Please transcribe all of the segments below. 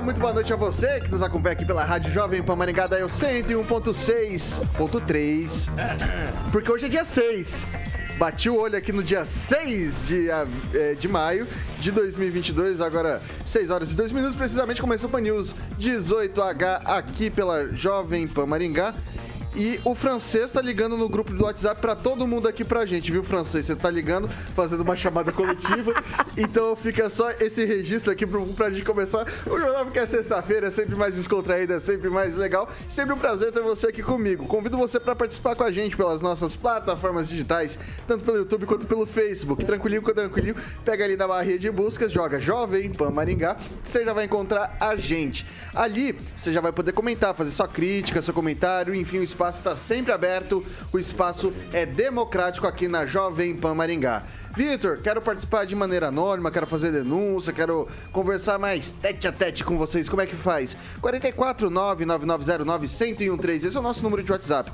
Alô, muito boa noite a você que nos acompanha aqui pela Rádio Jovem Pan Maringá, da 101.6.3, porque hoje é dia 6. Bati o olho aqui no dia 6 de, é, de maio de 2022, agora 6 horas e 2 minutos, precisamente começou o Pan News 18H aqui pela Jovem Pan Maringá. E o francês tá ligando no grupo do WhatsApp para todo mundo aqui pra gente, viu, francês? Você tá ligando, fazendo uma chamada coletiva. então fica só esse registro aqui pra, pra gente começar o jornal, porque é sexta-feira, é sempre mais descontraída, é sempre mais legal. Sempre um prazer ter você aqui comigo. Convido você para participar com a gente pelas nossas plataformas digitais, tanto pelo YouTube quanto pelo Facebook. Tranquilinho, tranquilinho. Pega ali na barrinha de buscas, joga Jovem Pan Maringá, você já vai encontrar a gente. Ali você já vai poder comentar, fazer sua crítica, seu comentário, enfim, o espaço está sempre aberto, o espaço é democrático aqui na Jovem Pan Maringá. Vitor, quero participar de maneira anônima, quero fazer denúncia, quero conversar mais tete a tete com vocês. Como é que faz? 449-9909-1013. Esse é o nosso número de WhatsApp.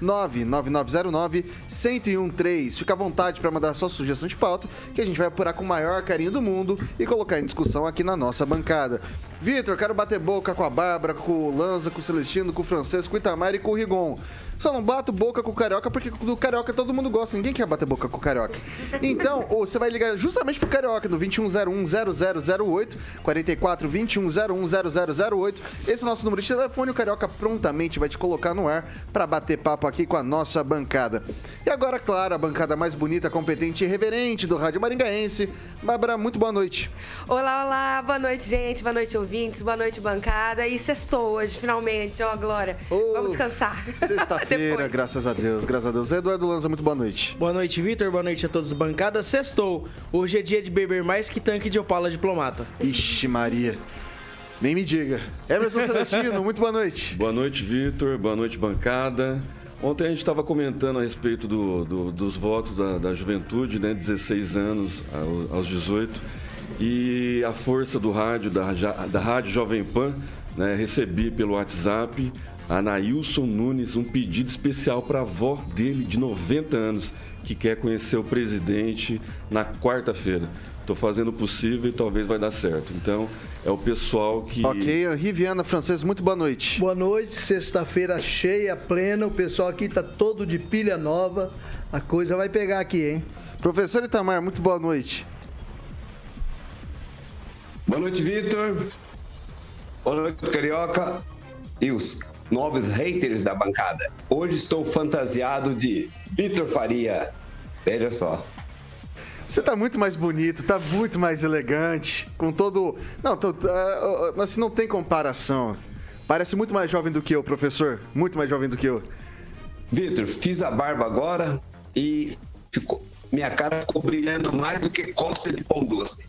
449-9909-1013. Fica à vontade para mandar sua sugestão de pauta, que a gente vai apurar com o maior carinho do mundo e colocar em discussão aqui na nossa bancada. Vitor, quero bater boca com a Bárbara, com o Lanza, com o Celestino, com o Francesco, com o Itamar e com o Rigon. Só não bato boca com o Carioca porque do Carioca todo mundo gosta. Ninguém quer bater boca com o Carioca. Então, você vai ligar justamente pro Carioca no 2101-0008, 44 2101-0008. Esse é o nosso número de telefone. O Carioca prontamente vai te colocar no ar para bater papo aqui com a nossa bancada. E agora, claro, a bancada mais bonita, competente e reverente do Rádio Maringaense. Bárbara, muito boa noite. Olá, olá. Boa noite, gente. Boa noite, ouvintes. Boa noite, bancada. E sextou hoje, finalmente. Ó, oh, Glória. Oh, Vamos descansar. Sexta Sexta-feira, graças a Deus, graças a Deus. Eduardo Lanza, muito boa noite. Boa noite, Vitor. Boa noite a todos bancadas. Sextou. Hoje é dia de beber mais que tanque de Opala diplomata. Ixi, Maria. Nem me diga. Emerson Celestino, muito boa noite. Boa noite, Vitor. Boa noite, bancada. Ontem a gente estava comentando a respeito do, do, dos votos da, da, juventude, né? 16 anos aos 18. E a força do rádio, da, da Rádio Jovem Pan, né? recebi pelo WhatsApp Anailson Nunes um pedido especial para a avó dele, de 90 anos, que quer conhecer o presidente na quarta-feira. Estou fazendo o possível e talvez vai dar certo. Então, é o pessoal que. Ok, Riviana Francês, muito boa noite. Boa noite, sexta-feira cheia, plena. O pessoal aqui está todo de pilha nova. A coisa vai pegar aqui, hein? Professor Itamar, muito boa noite. Boa noite, Vitor. Boa noite, Carioca. E os novos haters da bancada. Hoje estou fantasiado de Vitor Faria. Veja só. Você tá muito mais bonito, tá muito mais elegante, com todo. Não, tô, uh, assim, não tem comparação. Parece muito mais jovem do que eu, professor. Muito mais jovem do que eu. Vitor, fiz a barba agora e ficou, minha cara ficou brilhando mais do que costa de pão doce.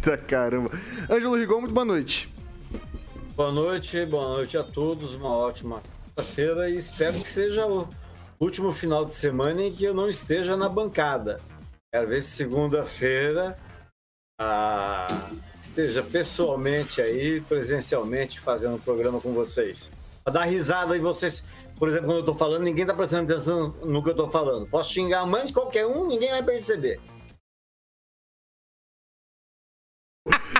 Tá caramba. Ângelo Rigon, muito boa noite. Boa noite, boa noite a todos, uma ótima feira e espero que seja o último final de semana em que eu não esteja na bancada. Quero ver se segunda-feira ah, esteja pessoalmente aí, presencialmente, fazendo o programa com vocês. Pra dar risada e vocês, por exemplo, quando eu tô falando, ninguém tá prestando atenção no que eu tô falando. Posso xingar a mãe de qualquer um, ninguém vai perceber.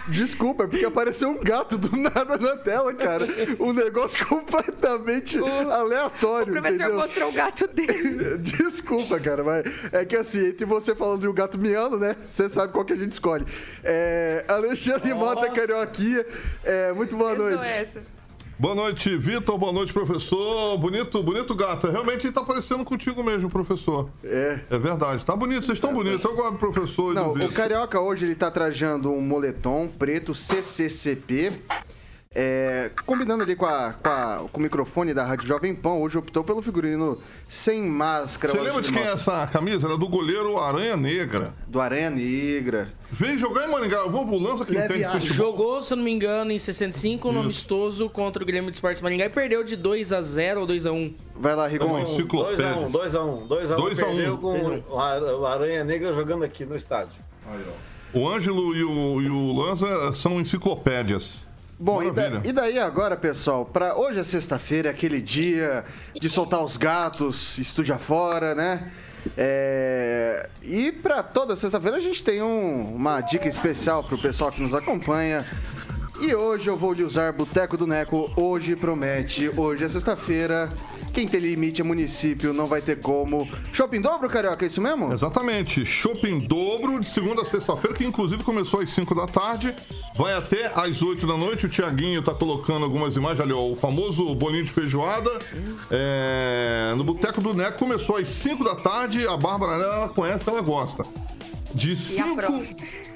Desculpa, é porque apareceu um gato do nada na tela, cara. Um negócio completamente o, aleatório. O professor entendeu? mostrou o gato dele. Desculpa, cara, mas é que assim, entre você falando e o gato miando, né? Você sabe qual que a gente escolhe. É, Alexandre Nossa. Mota Carioquinha, é, muito boa noite. Essa. Boa noite, Vitor. Boa noite, professor. Bonito, bonito gato. Realmente tá parecendo contigo mesmo, professor. É. É verdade. Tá bonito, vocês estão bonitos. Eu gosto do professor Não, do o. Carioca hoje ele tá trajando um moletom preto CCCP. É, combinando ali com, a- com a- com o microfone da Rádio Jovem Pan, hoje optou pelo figurino sem máscara. Você lembra de quem é essa camisa? Era do goleiro Aranha Negra. Do Aranha Negra. Veio jogar em Maringá. Eu vou ambulância que entende futebol. Jogou, se eu não me engano, em 65 no Isso. amistoso contra o Grêmio de Esportes Maringá e perdeu de 2 a 0 ou 2 a 1 Vai lá, Rigon. Uma enciclopédia. 2x1, 2x1. 2x1 Dois a um. perdeu com um. o Ar- o Aranha Negra jogando aqui no estádio. O Ângelo e o, e o Lanza são enciclopédias. Bom, e, da- e daí agora, pessoal, para hoje é sexta-feira, aquele dia de soltar os gatos, estúdio afora, né? É, E para toda sexta-feira a gente tem um- uma dica especial pro pessoal que nos acompanha. E hoje eu vou lhe usar Boteco do Neco. Hoje promete. Hoje é sexta-feira. Quem tem limite é município, não vai ter como. Shopping dobro, Carioca, é isso mesmo? Exatamente. Shopping dobro de segunda a sexta-feira, que inclusive começou às 5 da tarde, vai até às 8 da noite. O Tiaguinho tá colocando algumas imagens ali, ó, o famoso bolinho de feijoada. É, no Boteco do Neco começou às 5 da tarde. A Bárbara, ela conhece, ela gosta. De 5 aprova.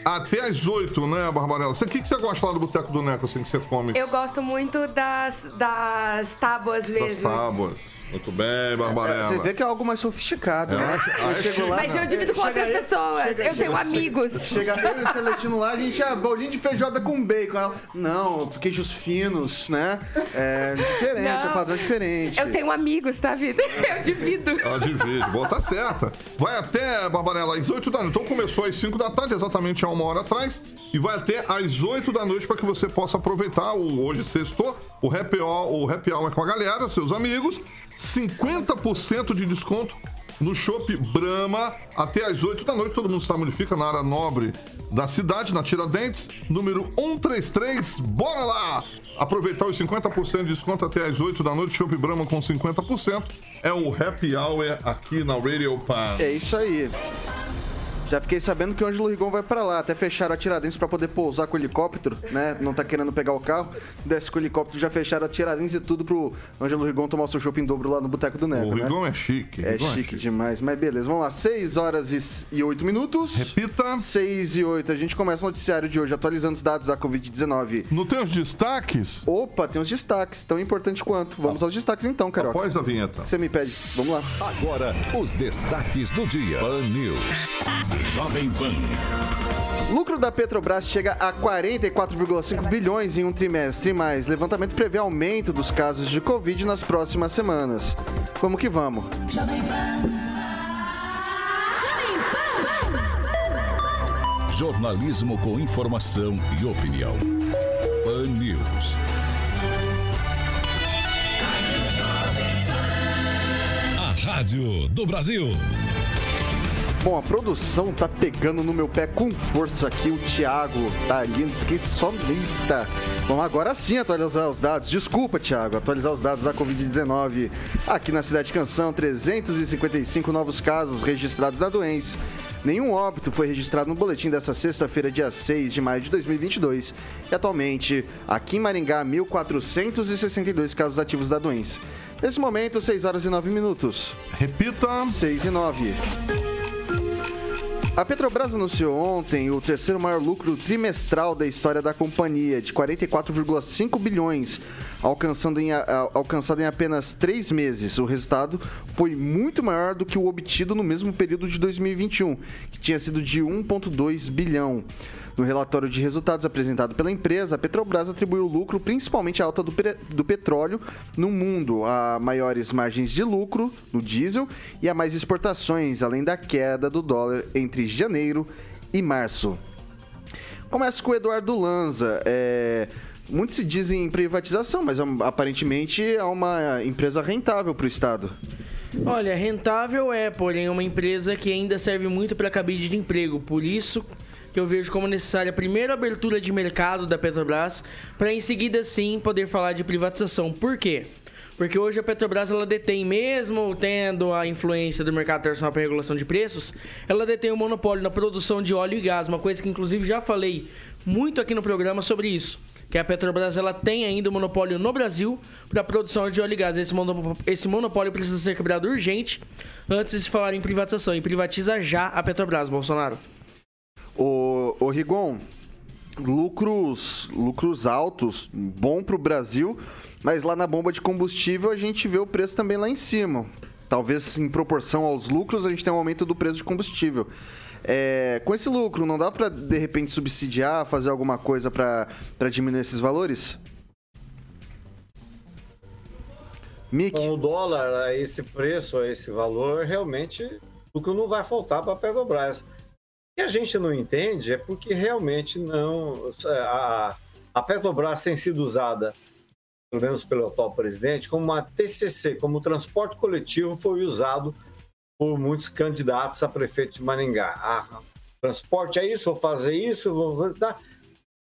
até às 8, né, Barbarella? O que, que você gosta lá do Boteco do Neco, assim, que você come? Eu gosto muito das, das tábuas Das mesmo. tábuas. Muito bem, É, Barbarella. você vê que é algo mais sofisticado, né? Ah, Eu chego lá, Mas eu divido com outras pessoas. chega- eu tenho chega- amigos. Chega eu e o Celestino lá, a gente é bolinho de feijoada com bacon. Ela, não, queijos finos, né? É diferente, Não. é padrão diferente. Eu tenho amigos, tá, vida? Eu divido. Ela divide. Bom, tá certa. Vai até, Barbarella, às 8 da noite. Então começou às 5 da tarde, exatamente há uma hora atrás. E vai até às 8 da noite para que você possa aproveitar o hoje sextou, o happy hour, o happy hour com a galera, seus amigos. 50% de desconto no Chopp Brahma até às 8 da noite. Todo mundo sabe onde fica, na área nobre da cidade, na Tiradentes, número 133. Bora lá! Aproveitar os 50% de desconto até às 8 da noite. Chopp Brahma com 50%. É o Happy Hour aqui na Radio Pan. É isso aí. Já fiquei sabendo que o Ângelo Rigon vai pra lá. Até fecharam a Tiradentes pra poder pousar com o helicóptero, né? Não tá querendo pegar o carro. Desce com o helicóptero, já fecharam a Tiradentes e tudo pro Ângelo Rigon tomar o seu shopping dobro lá no Boteco do Neco, O né? Rigon é chique. É Rigon chique demais, mas beleza. Vamos lá, 6 horas e- e 8 minutos. Repita. 6 e 8. A gente começa o noticiário de hoje atualizando os dados da Covid-19. Não tem os destaques? Opa, tem os destaques, tão importante quanto. Vamos aos destaques então, Carol. Após a vinheta. Você me pede. Vamos lá. Agora, os destaques do dia. Pan News. Jovem Pan. Lucro da Petrobras chega a 44,5 bilhões em um trimestre, mas levantamento prevê aumento dos casos de Covid nas próximas semanas. Vamos que vamos. Jornalismo com informação e opinião. Pan News. A Rádio do Brasil. Bom, a produção tá pegando no meu pé com força aqui. O Thiago tá ali, fiquei só lenta. Vamos agora sim atualizar os dados. Desculpa, Thiago, atualizar os dados da Covid-19. Aqui na Cidade Canção, 355 novos casos registrados da doença. Nenhum óbito foi registrado no boletim dessa sexta-feira, dia 6 de maio de 2022. E atualmente, aqui em Maringá, 1.462 casos ativos da doença. Nesse momento, 6 horas e 9 minutos. Repita. 6 e 9. A Petrobras anunciou ontem o terceiro maior lucro trimestral da história da companhia, de 44,5 bilhões, alcançando em, alcançado em apenas três meses. O resultado foi muito maior do que o obtido no mesmo período de 2021, que tinha sido de 1,2 bilhão. No relatório de resultados apresentado pela empresa, a Petrobras atribuiu lucro principalmente à alta do, do petróleo no mundo, a maiores margens de lucro no diesel e a mais exportações, além da queda do dólar entre janeiro e março. Começo com o Eduardo Lanza. É, muitos se dizem em privatização, mas hum, aparentemente é uma empresa rentável para o Estado. Olha, rentável é, porém, uma empresa que ainda serve muito para cabide de emprego. Por isso que eu vejo como necessária a primeira abertura de mercado da Petrobras, para em seguida sim poder falar de privatização. Por quê? Porque hoje a Petrobras ela detém, mesmo tendo a influência do mercado internacional para regulação de preços, ela detém o monopólio na produção de óleo e gás, uma coisa que inclusive já falei muito aqui no programa sobre isso. Que a Petrobras ela tem ainda o monopólio no Brasil para produção de óleo e gás. Esse monopólio, esse monopólio precisa ser quebrado urgente antes de se falar em privatização. E privatiza já a Petrobras, Bolsonaro. O, o Rigon, lucros, lucros altos, bom para o Brasil, mas lá na bomba de combustível a gente vê o preço também lá em cima. Talvez em proporção aos lucros a gente tem um aumento do preço de combustível. É, com esse lucro, não dá para de repente subsidiar, fazer alguma coisa para diminuir esses valores? Mick. Com o dólar a esse preço, a esse valor, realmente o lucro não vai faltar para a Petrobras. Que a gente não entende é porque realmente não. A, a Petrobras tem sido usada pelo menos pelo atual presidente, como uma TCC, como transporte coletivo foi usado por muitos candidatos a prefeito de Maringá. Ah, transporte é isso, vou fazer isso, vou dar.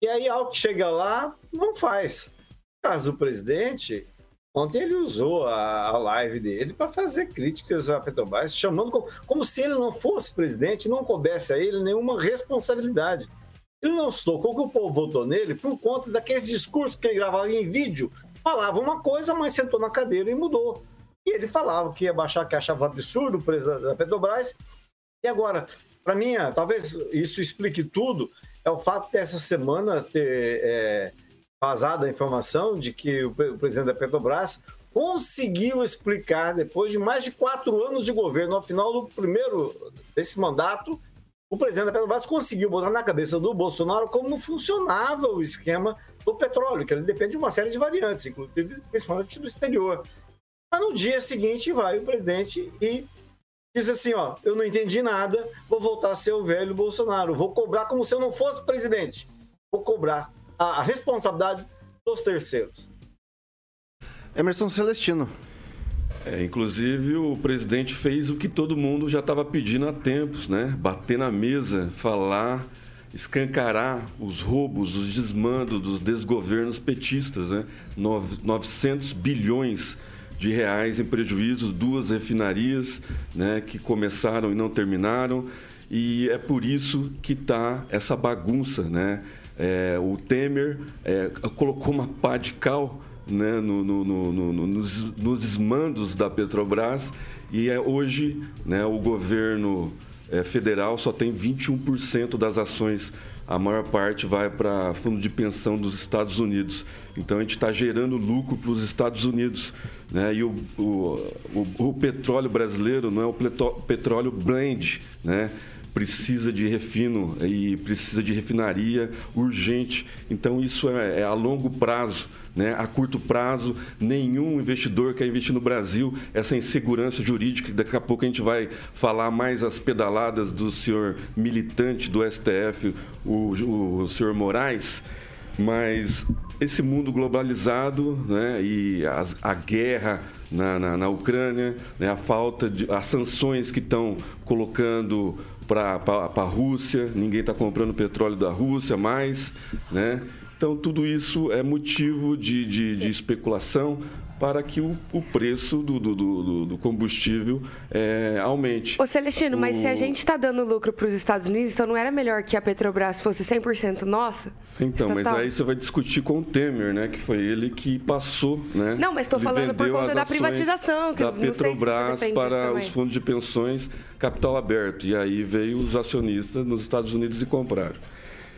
E aí, ao que chega lá, não faz. No caso do presidente, ontem ele usou a, a live dele para fazer críticas à Petrobras, chamando como, como, se ele não fosse presidente, não coubesse a ele nenhuma responsabilidade. Ele não se tocou que o povo votou nele por conta daqueles discursos que ele gravava em vídeo falava uma coisa, mas sentou na cadeira e mudou. E ele falava que ia baixar, que achava absurdo o preço da Petrobras. E agora, para mim, talvez isso explique tudo, é o fato dessa semana ter é, vazado a informação de que o, o presidente da Petrobras conseguiu explicar, depois de mais de quatro anos de governo, ao final do primeiro desse mandato, o presidente da Petrobras conseguiu botar na cabeça do Bolsonaro como funcionava o esquema do petróleo, que ele depende de uma série de variantes, inclusive principalmente do exterior. Mas no dia seguinte vai o presidente e diz assim, ó, eu não entendi nada, vou voltar a ser o velho Bolsonaro, vou cobrar como se eu não fosse presidente, vou cobrar a, responsabilidade dos terceiros. Emerson Celestino. É, inclusive o presidente fez o que todo mundo já estava pedindo há tempos, né? Bater na mesa, falar escancarar os roubos, os desmandos dos desgovernos petistas, né? 900 bilhões de reais em prejuízo, duas refinarias, né, que começaram e não terminaram, e é por isso que está essa bagunça, né? É, o Temer é, colocou uma pá de cal né, no, no, no, nos, nos desmandos da Petrobras e é, hoje né, o governo é, federal só tem 21% das ações. A maior parte vai para fundo de pensão dos Estados Unidos. Então a gente está gerando lucro para os Estados Unidos. Né? E o, o, o, o, petróleo brasileiro não é o petróleo blend, né? Precisa de refino e precisa de refinaria urgente. Então isso é, é a longo prazo. Né? A curto prazo, nenhum investidor quer investir no Brasil. Essa insegurança jurídica, daqui a pouco a gente vai falar mais as pedaladas do senhor militante do STF, o, o senhor Moraes. Mas esse mundo globalizado né? e as, a guerra na, na, na Ucrânia, né? a falta de. as sanções que estão colocando para a Rússia, ninguém está comprando petróleo da Rússia mais, né? Então, tudo isso é motivo de, de, de especulação para que o, o preço do, do, do, do combustível é, aumente. Ô Celestino, o... mas se a gente está dando lucro para os Estados Unidos, então não era melhor que a Petrobras fosse 100% nossa? Então, estatal? mas aí você vai discutir com o Temer, né? Que foi ele que passou, né? Não, mas estou falando por conta da privatização. Que da Petrobras se para os fundos de pensões capital aberto. E aí veio os acionistas nos Estados Unidos e compraram.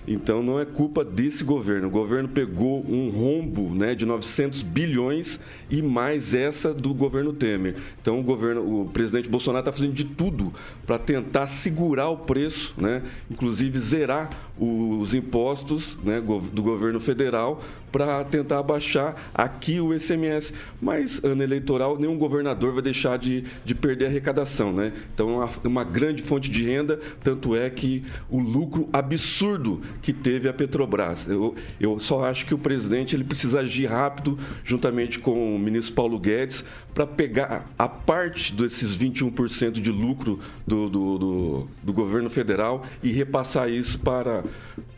Então não é culpa desse governo. O governo pegou um rombo né, de 900 bilhões e mais essa do governo Temer. Então o governo, o presidente Bolsonaro está fazendo de tudo para tentar segurar o preço, né, inclusive zerar os impostos né, do governo federal para tentar abaixar aqui o ICMS. Mas ano eleitoral, nenhum governador vai deixar de, de perder a arrecadação. Né? Então é uma, uma grande fonte de renda, tanto é que o lucro absurdo que teve a Petrobras. Eu, eu só acho que o presidente ele precisa agir rápido, juntamente com o ministro Paulo Guedes, para pegar a parte desses 21% de lucro do, do, do, do, governo federal e repassar isso para.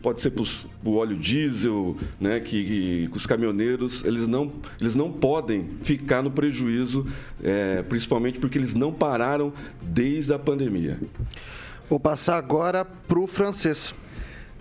Pode ser para o óleo diesel, né, que, que os caminhoneiros, eles não, eles não podem ficar no prejuízo, é, principalmente porque eles não pararam desde a pandemia. Vou passar agora para o francês.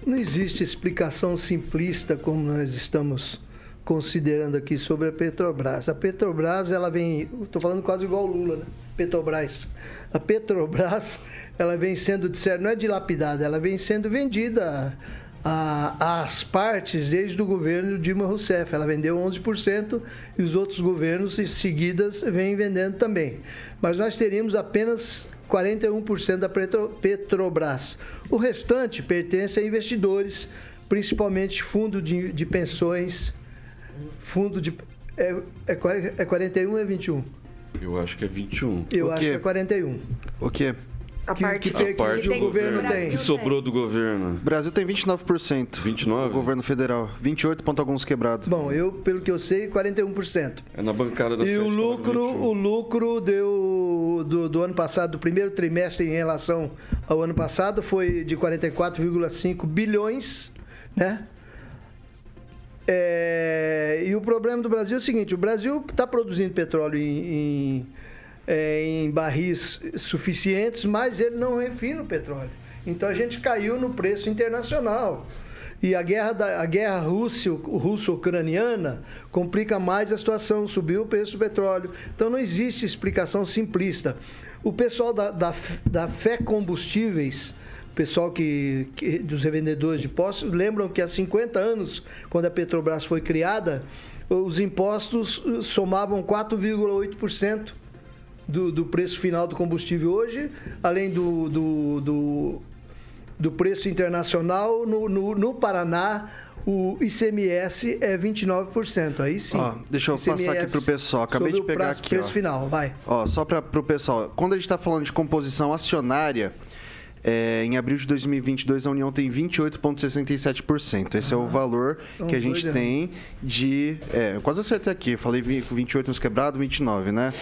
Não existe explicação simplista como nós estamos considerando aqui sobre a Petrobras. A Petrobras, ela vem, estou falando quase igual o Lula, né? Petrobras. A Petrobras, ela vem sendo, não é dilapidada, ela vem sendo vendida às partes desde o governo Dilma Rousseff. Ela vendeu 11% e os outros governos seguidas vêm vendendo também. Mas nós teríamos apenas 41% da Petrobras. O restante pertence a investidores, principalmente fundo de, de pensões, fundo de. É, é, é 41 ou é 21? Eu acho que é 21. Eu acho que é 41. O quê? A que, parte, que, que, parte que o governo Brasil tem. Que sobrou do governo. O Brasil tem 29%. 29? O governo federal. 28 ponto alguns quebrados. Bom, eu, pelo que eu sei, 41%. É na bancada da E o lucro, fala 21. o lucro deu do, do ano passado, do primeiro trimestre em relação ao ano passado, foi de 44,5 bilhões, né? É, e o problema do Brasil é o seguinte: o Brasil está produzindo petróleo em, em, é, em barris suficientes, mas ele não refina o petróleo. Então a gente caiu no preço internacional. E a guerra, da, a guerra russo- russo-ucraniana complica mais a situação, subiu o preço do petróleo. Então não existe explicação simplista. O pessoal da, da, da Fé Combustíveis, pessoal que, que- dos revendedores de postos, lembram que há 50 anos, quando a Petrobras foi criada, os impostos somavam 4,8% do, do preço final do combustível hoje, além do, do, do, do preço internacional, no, no, no Paraná o ICMS é 29%. Aí sim. Ó, deixa eu passar aqui pro pessoal. Acabei de pegar prazo- aqui, preço ó. final, vai. Ó, só para o pessoal, quando a gente está falando de composição acionária, é, em abril de 2022 a União tem 28,67%. Esse é o valor então que a gente dois, tem de. É, eu quase acertei aqui, eu falei vi- 28 nos quebrados, 29, né?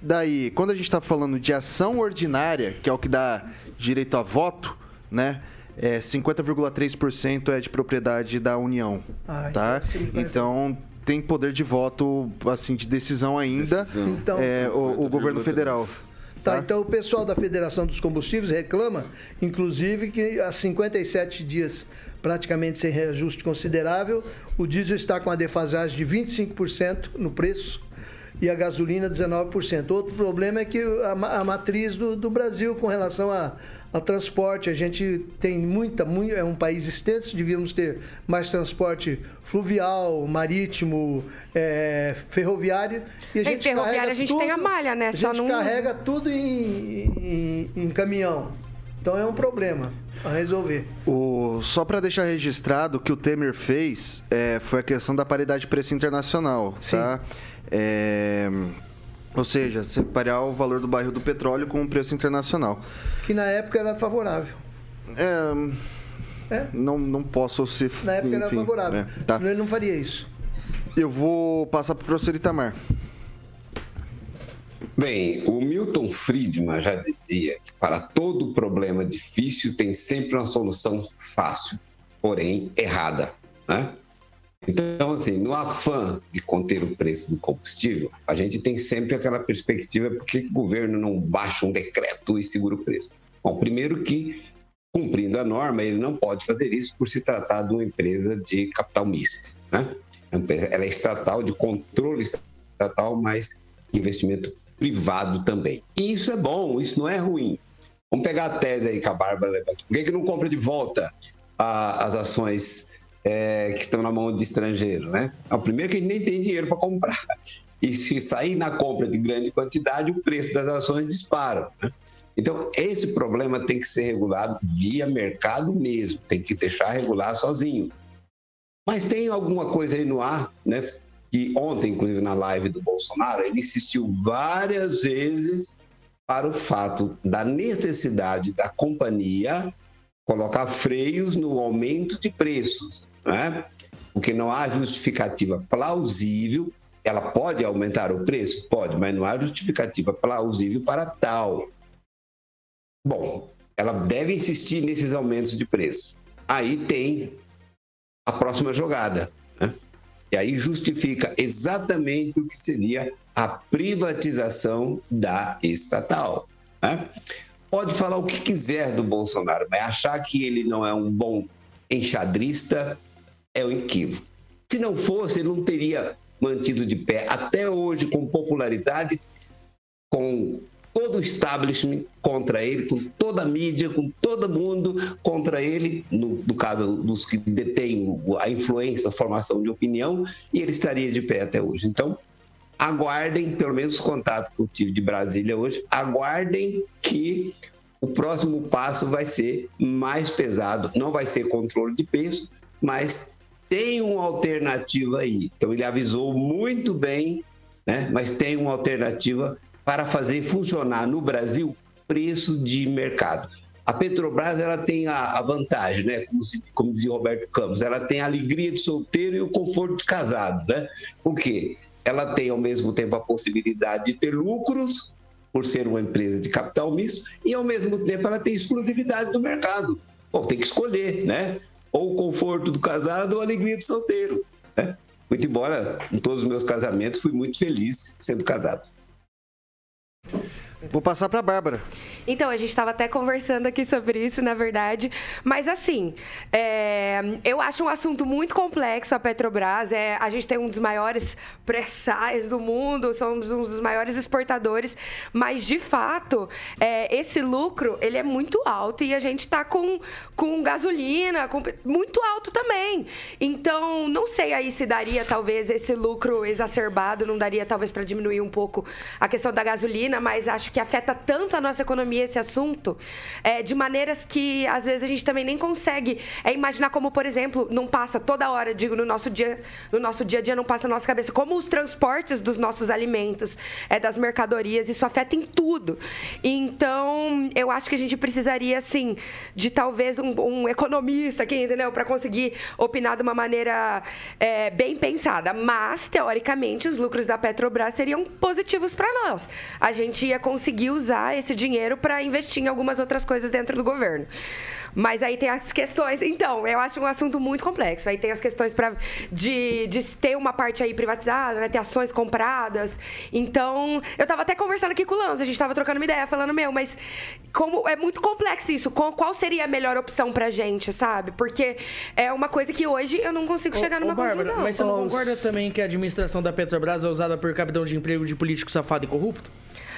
Daí, quando a gente está falando de ação ordinária, que é o que dá direito a voto, né? É, 50,3% é de propriedade da União. Ah, então tá? acima de 40. Então tem poder de voto, assim, de decisão ainda. Decisão. Então, é, o, o governo 50,3. federal. Tá, então o pessoal da Federação dos Combustíveis reclama, inclusive, que há 57 dias praticamente sem reajuste considerável, o diesel está com a defasagem de 25% no preço e a gasolina 19%. Outro problema é que a, a matriz do, do Brasil com relação a, a transporte, a gente tem muita, muito, é um país extenso, devíamos ter mais transporte fluvial, marítimo, é, ferroviário. E a Em gente ferroviária carrega a gente tem a malha, né? A Só gente não- carrega tudo em, em- em caminhão. Então é um problema a resolver. O, só para deixar registrado, o que o Temer fez é, foi a questão da paridade de preço internacional, tá? É, ou seja, separar o valor do barril do petróleo com o preço internacional. Que na época era favorável. É, É? Não, não posso ser... Na época era enfim, favorável. é, tá. Senão ele não faria isso. Eu vou passar para o professor Itamar. Bem, o Milton Friedman já dizia que para todo problema difícil tem sempre uma solução fácil, porém errada. Né? Então, assim, no afã de conter o preço do combustível, a gente tem sempre aquela perspectiva: por que, o governo não baixa um decreto e segura o preço? Bom, primeiro que, cumprindo a norma, ele não pode fazer isso por se tratar de uma empresa de capital misto. Né? Ela é estatal, de controle estatal, mas investimento privado também. E isso é bom, isso não é ruim. Vamos pegar a tese aí que a Bárbara levantou. Por que, que não compra de volta a- as ações é, que estão na mão de estrangeiro, né? É o primeiro que a gente nem tem dinheiro para comprar. E se sair na compra de grande quantidade, o preço das ações dispara. né? Então, esse problema tem que ser regulado via mercado mesmo, tem que deixar regular sozinho. Mas tem alguma coisa aí no ar, né? Que ontem, inclusive na live do Bolsonaro, ele insistiu várias vezes para o fato da necessidade da companhia colocar freios no aumento de preços, né? Porque não há justificativa plausível. Ela pode aumentar o preço? Pode, mas não há justificativa plausível para tal. Bom, ela deve insistir nesses aumentos de preço. Aí tem a próxima jogada. Né? E aí justifica exatamente o que seria a privatização da estatal. Né? Pode falar o que quiser do Bolsonaro, mas achar que ele não é um bom enxadrista é um equívoco. Se não fosse, ele não teria mantido de pé até hoje com popularidade, com todo o establishment contra ele, com toda a mídia, com todo mundo contra ele, no, no caso dos que detêm a influência, a formação de opinião, e ele estaria de pé até hoje. Então, aguardem, pelo menos o contato que eu tive de Brasília hoje, aguardem que o próximo passo vai ser mais pesado. Não vai ser controle de peso, mas tem uma alternativa aí. Então ele avisou muito bem, né? mas tem uma alternativa para fazer funcionar no Brasil preço de mercado. A Petrobras ela tem a, a vantagem, né? Como, se, como, dizia Roberto Campos, ela tem a alegria de solteiro e o conforto de casado, né? Por quê? Ela tem ao mesmo tempo a possibilidade de ter lucros por ser uma empresa de capital misto e ao mesmo tempo ela tem exclusividade do mercado. Bom, tem que escolher, né? Ou o conforto do casado ou a alegria do solteiro. Né? Muito embora em todos os meus casamentos fui muito feliz sendo casado. Vou passar para a Bárbara. Então, a gente estava até conversando aqui sobre isso, na verdade. Mas, assim, é, eu acho um assunto muito complexo a Petrobras. É, a gente tem um dos maiores pré-sais do mundo, somos um dos maiores exportadores. Mas, de fato, é, esse lucro, ele é muito alto e a gente está com, com gasolina com, muito alto também. Então, não sei aí se daria, talvez, esse lucro exacerbado, não daria, talvez, para diminuir um pouco a questão da gasolina, mas acho que afeta tanto a nossa economia esse assunto, é, de maneiras que às vezes a gente também nem consegue é, imaginar como, por exemplo, não passa toda hora, digo, no nosso dia, no nosso dia a dia não passa na nossa cabeça, como os transportes dos nossos alimentos, é, das mercadorias, isso afeta em tudo. Então, eu acho que a gente precisaria, assim, de talvez um, um economista aqui, entendeu? Para conseguir opinar de uma maneira é, bem pensada. Mas, teoricamente, os lucros da Petrobras seriam positivos para nós. A gente ia conseguir conseguir usar esse dinheiro para investir em algumas outras coisas dentro do governo. Mas aí tem as questões. Então, eu acho um assunto muito complexo. Aí tem as questões pra, de, de ter uma parte aí privatizada, né? Ter ações compradas. Então, eu tava até conversando aqui com o Lanza, a gente tava trocando uma ideia, falando, meu, mas como é muito complexo isso. Qual seria a melhor opção pra gente, sabe? Porque é uma coisa que hoje eu não consigo chegar numa ô, Bárbara, conclusão. Mas você não concorda também que a administração da Petrobras é usada por capitão de emprego de político safado e corrupto?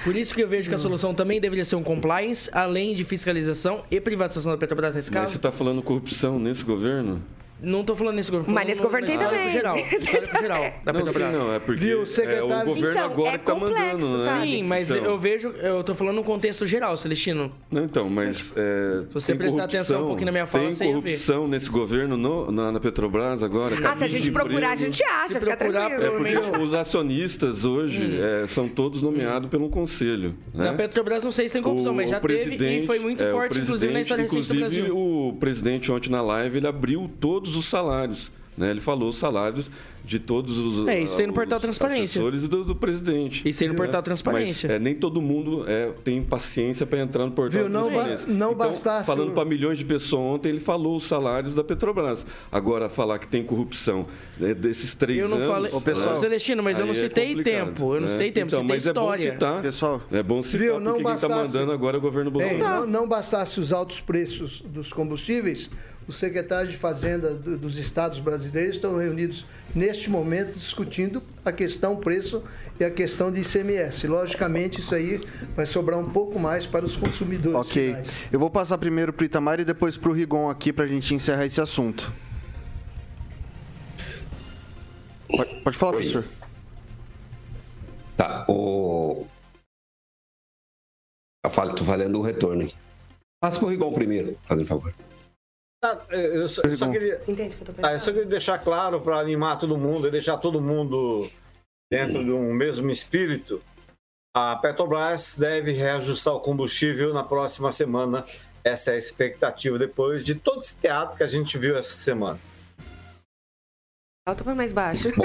Por isso que eu vejo que a solução também deveria ser um compliance, além de fiscalização e privatização da Petrobras nesse caso. Mas você está falando corrupção nesse governo? Não tô falando nesse governo. Mas nesse governo tem também. Geral, histórico geral da não, Petrobras. Sim, não, é porque Viu, é o governo então, agora é que tá mandando, né? Sim, mas então. eu vejo, eu tô falando no contexto geral, Celestino. Não, então, mas é, Se você prestar atenção um pouquinho na minha fala, tem corrupção nesse governo no, na, na, Petrobras agora. Ah, se a gente procurar, a gente acha, fica tranquilo. É porque os acionistas hoje hum. é, são todos nomeados pelo conselho. Né? Na Petrobras não sei se tem corrupção, o, mas já teve e foi muito é, forte, inclusive na história recente do Brasil. Inclusive, o presidente ontem na live, ele abriu todos os salários. Né? Ele falou os salários de todos os É, isso tem no portal Transparência. assessores do, do presidente. Isso tem no né? portal Transparência. Mas, é, nem todo mundo é, tem paciência para entrar no portal Viu, não Transparência. Ba não então, bastasse... Falando para milhões de pessoas ontem, ele falou os salários da Petrobras. Agora, falar que tem corrupção né, desses três eu não anos... Falei... Ô, pessoal, Celestino, mas eu não é citei é tempo. Eu não citei tempo, então, citei mas história. É bom citar, pessoal. É bom citar, Viu, não porque bastasse... quem está mandando agora é o governo Bolsonaro. não, não bastasse os altos preços dos combustíveis os secretários de Fazenda dos estados brasileiros estão reunidos neste momento discutindo a questão preço e a questão de ICMS. Logicamente, isso aí vai sobrar um pouco mais para os consumidores. Ok. Finais. Eu vou passar primeiro para o Itamar e depois para o Rigon aqui para a gente encerrar esse assunto. Pode, pode falar, Oi. professor. Tá, o. Eu tô falando o retorno aqui. Passa para o Rigon primeiro, fazendo favor. Ah, eu, só, eu só queria. Entende que eu tô pensando? Ah, eu só queria deixar claro para animar todo mundo e deixar todo mundo dentro de um mesmo espírito. A Petrobras deve reajustar o combustível na próxima semana. Essa é a expectativa depois de todo esse teatro que a gente viu essa semana. Alto para mais baixo.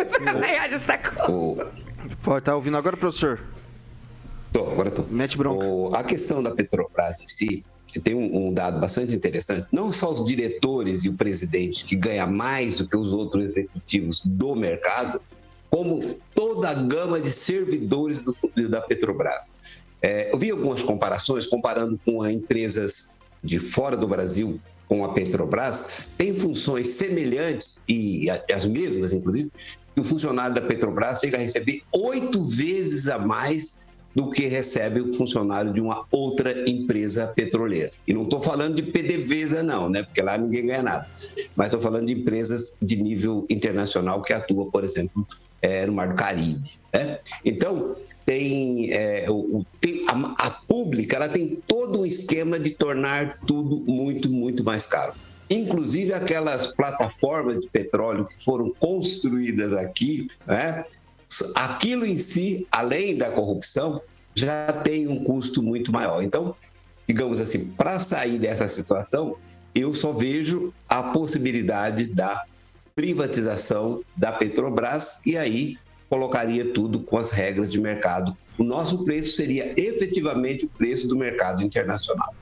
Pode tá ouvindo agora, professor? Tô, agora tô. Mete bronca. O, a questão da Petrobras em si, tem um, um, dado bastante interessante. Não só os diretores e o presidente que ganha mais do que os outros executivos do mercado, como toda a gama de servidores do, da Petrobras. É, eu vi algumas comparações comparando com empresas de fora do Brasil com a Petrobras, tem funções semelhantes e as mesmas, inclusive, que o funcionário da Petrobras chega a receber oito vezes a mais do que recebe o funcionário de uma outra empresa petroleira. E não estou falando de PDVSA, não, né? porque lá ninguém ganha nada. Mas estou falando de empresas de nível internacional que atuam, por exemplo, é, no Mar do Caribe. Né? Então, tem, é, o, tem a, a pública ela tem todo um esquema de tornar tudo muito, muito mais caro. Inclusive aquelas plataformas de petróleo que foram construídas aqui, né? Aquilo em si, além da corrupção, já tem um custo muito maior. Então, digamos assim, para sair dessa situação, eu só vejo a possibilidade da privatização da Petrobras e aí colocaria tudo com as regras de mercado. O nosso preço seria efetivamente o preço do mercado internacional.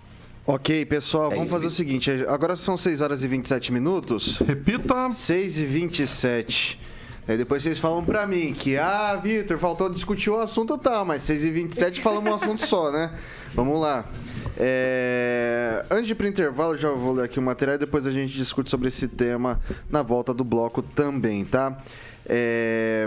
Ok, pessoal, é vamos fazer o seguinte. Agora são 6 horas e 27 minutos. Repita. 6 e 27. Aí depois vocês falam pra mim que, ah, Vitor, faltou discutir o assunto tal, mas 6 e 27 falamos um assunto só, né? Vamos lá. É... Antes de ir pro intervalo, já vou ler aqui o material e depois a gente discute sobre esse tema na volta do bloco também, tá? É...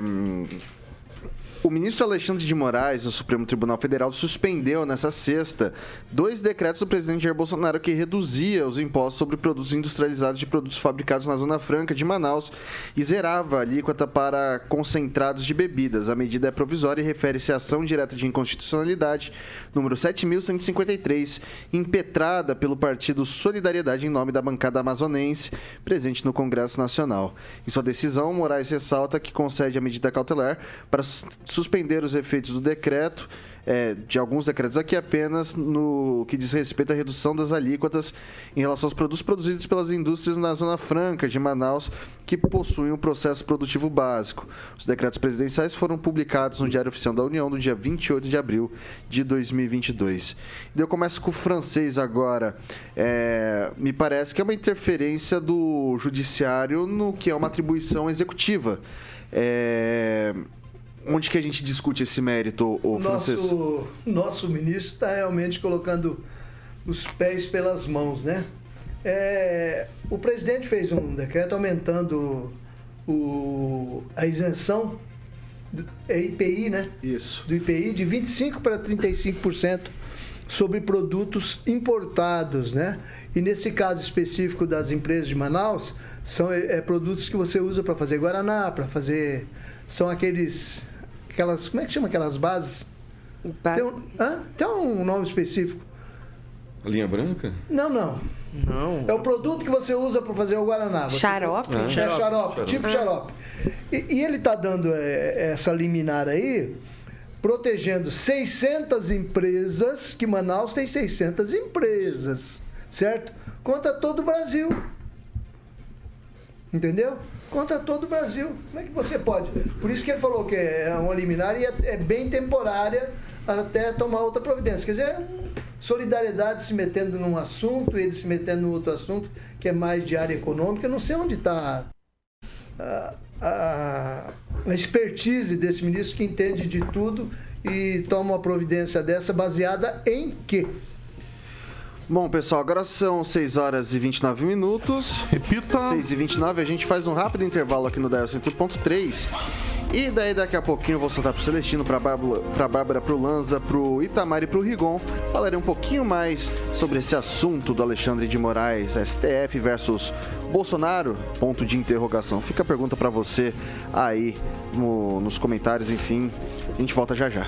O ministro Alexandre de Moraes, do Supremo Tribunal Federal, suspendeu nessa sexta dois decretos do presidente Jair Bolsonaro que reduzia os impostos sobre produtos industrializados de produtos fabricados na Zona Franca de Manaus e zerava a alíquota para concentrados de bebidas. A medida é provisória e refere-se à ação direta de inconstitucionalidade número 7153, impetrada pelo partido Solidariedade em nome da bancada amazonense, presente no Congresso Nacional. Em sua decisão, Moraes ressalta que concede a medida cautelar para suspender os efeitos do decreto é, de alguns decretos aqui apenas no que diz respeito à redução das alíquotas em relação aos produtos produzidos pelas indústrias na Zona Franca de Manaus que possuem um processo produtivo básico. Os decretos presidenciais foram publicados no Diário Oficial da União no dia 28 de abril de 2022. Eu começo com o francês agora. É, me parece que é uma interferência do judiciário no que é uma atribuição executiva. É, onde que a gente discute esse mérito, o francês? Nosso, ministro está realmente colocando os pés pelas mãos, né? É, o presidente fez um decreto aumentando o, a isenção do é IPI, né? Isso. Do IPI de 25% para 35% sobre produtos importados, né? E nesse caso específico das empresas de Manaus, são é, é produtos que você usa para fazer guaraná, para fazer são aqueles aquelas. Como é que chama aquelas bases? Tem um, hã? Tem um nome específico. A linha branca? Não, não. Não. É o produto que você usa para fazer o Guaraná. Você xarope? É, xarope, xarope, tipo xarope. E, e ele está dando é, essa liminar aí, protegendo 600 empresas, que Manaus tem 600 empresas, certo? Contra todo o Brasil. Entendeu? Contra todo o Brasil. Como é que você pode? Por isso que ele falou que é uma liminar e é, é bem temporária até tomar outra providência. Quer dizer, é solidariedade se metendo num assunto, ele se metendo no outro assunto, que é mais de área econômica. Eu não sei onde está a, a, a expertise desse ministro que entende de tudo e toma uma providência dessa baseada em quê? Bom, pessoal, agora são 6 horas e 29 minutos. Repita. 6 e 29, a gente faz um rápido intervalo aqui no Dial 100.3. E daí daqui a pouquinho eu vou soltar pro Celestino, pra Bárbara, pra Bárbara, pro Lanza, pro Itamar e pro Rigon. Falarei um pouquinho mais sobre esse assunto do Alexandre de Moraes, STF versus Bolsonaro, ponto de interrogação. Fica a pergunta para você aí no, nos comentários, enfim. A gente volta já já.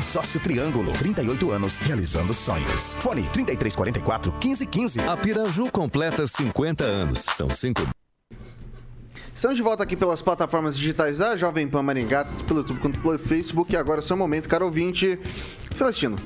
Consórcio Triângulo, 38 anos realizando sonhos. Fone 3344 1515. A Piraju completa 50 anos. São cinco. Estamos de volta aqui pelas plataformas digitais da Jovem Pan Maringá, tanto pelo YouTube quanto pelo Facebook. E agora é o seu momento, caro ouvinte. Celestino.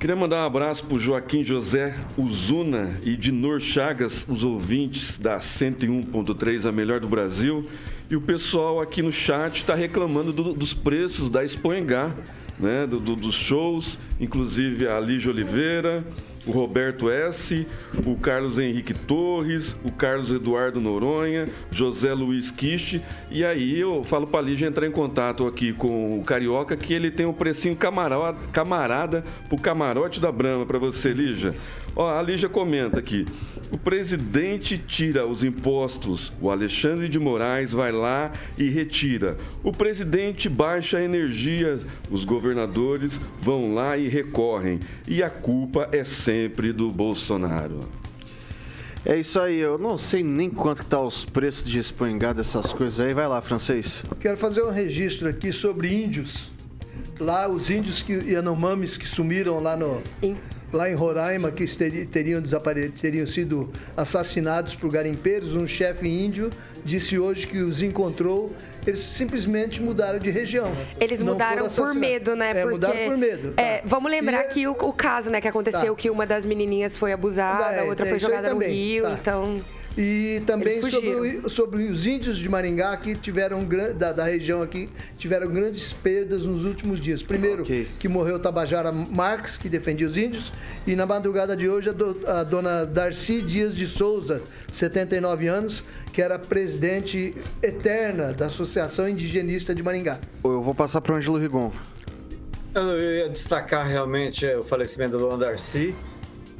Queria mandar um abraço pro Joaquim José Uzuna e Dinor Chagas, os ouvintes da 101.3, a melhor do Brasil. E o pessoal aqui no chat está reclamando do- dos preços da Expoengá, né? do- do- dos shows, inclusive a Lígia Oliveira, o Roberto S., o Carlos Henrique Torres, o Carlos Eduardo Noronha, José Luiz Quiche. E aí eu falo para Lígia entrar em contato aqui com o Carioca, que ele tem um precinho camarada, camarada pro camarote da Brama para você, Lígia. Ó, a Lígia comenta aqui. O presidente tira os impostos, o Alexandre de Moraes vai lá e retira. O presidente baixa a energia, os governadores vão lá e recorrem. E a culpa é sempre do Bolsonaro. É isso aí, eu não sei nem quanto que tá os preços de espanhar dessas coisas aí. Vai lá, francês. Quero fazer um registro aqui sobre índios. Lá, os índios que, Yanomamis que sumiram lá no. Lá em Roraima, que teri- teriam, desapare... teriam sido assassinados por garimpeiros, um chefe índio disse hoje que os encontrou. Eles simplesmente mudaram de região. Eles Não mudaram por medo, né? É, Porque, mudaram por medo. tá. É, vamos lembrar E- que o, o caso, né, que aconteceu, Tá. que uma das menininhas foi abusada, É, a outra é, foi jogada no rio, tá. então... E também sobre, o- sobre os índios de Maringá que tiveram da, da região aqui tiveram grandes perdas nos últimos dias. Primeiro que morreu Tabajara Marques, que defendia os índios, e na madrugada de hoje a, do- a dona Darcy Dias de Souza, 79 anos, que era presidente eterna da Associação Indigenista de Maringá. Eu vou passar pro Ângelo Rigon. Eu ia destacar realmente é, o falecimento da dona Darcy,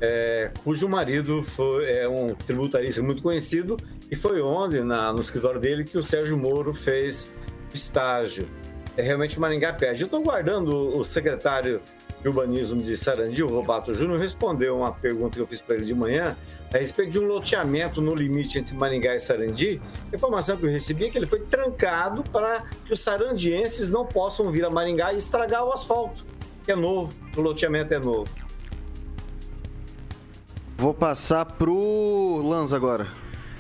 é, cujo marido foi, é um tributarista muito conhecido e foi onde, na- no escritório dele, que o Sérgio Moro fez estágio. É realmente o Maringá perde. Eu estou guardando o secretário de urbanismo de Sarandi, o Robato Júnior, respondeu uma pergunta que eu fiz para ele de manhã a respeito de um loteamento no limite entre Maringá e Sarandi. A informação que eu recebi é que ele foi trancado para que os sarandienses não possam vir a Maringá e estragar o asfalto, que é novo, o loteamento é novo. Vou passar pro Lanza agora.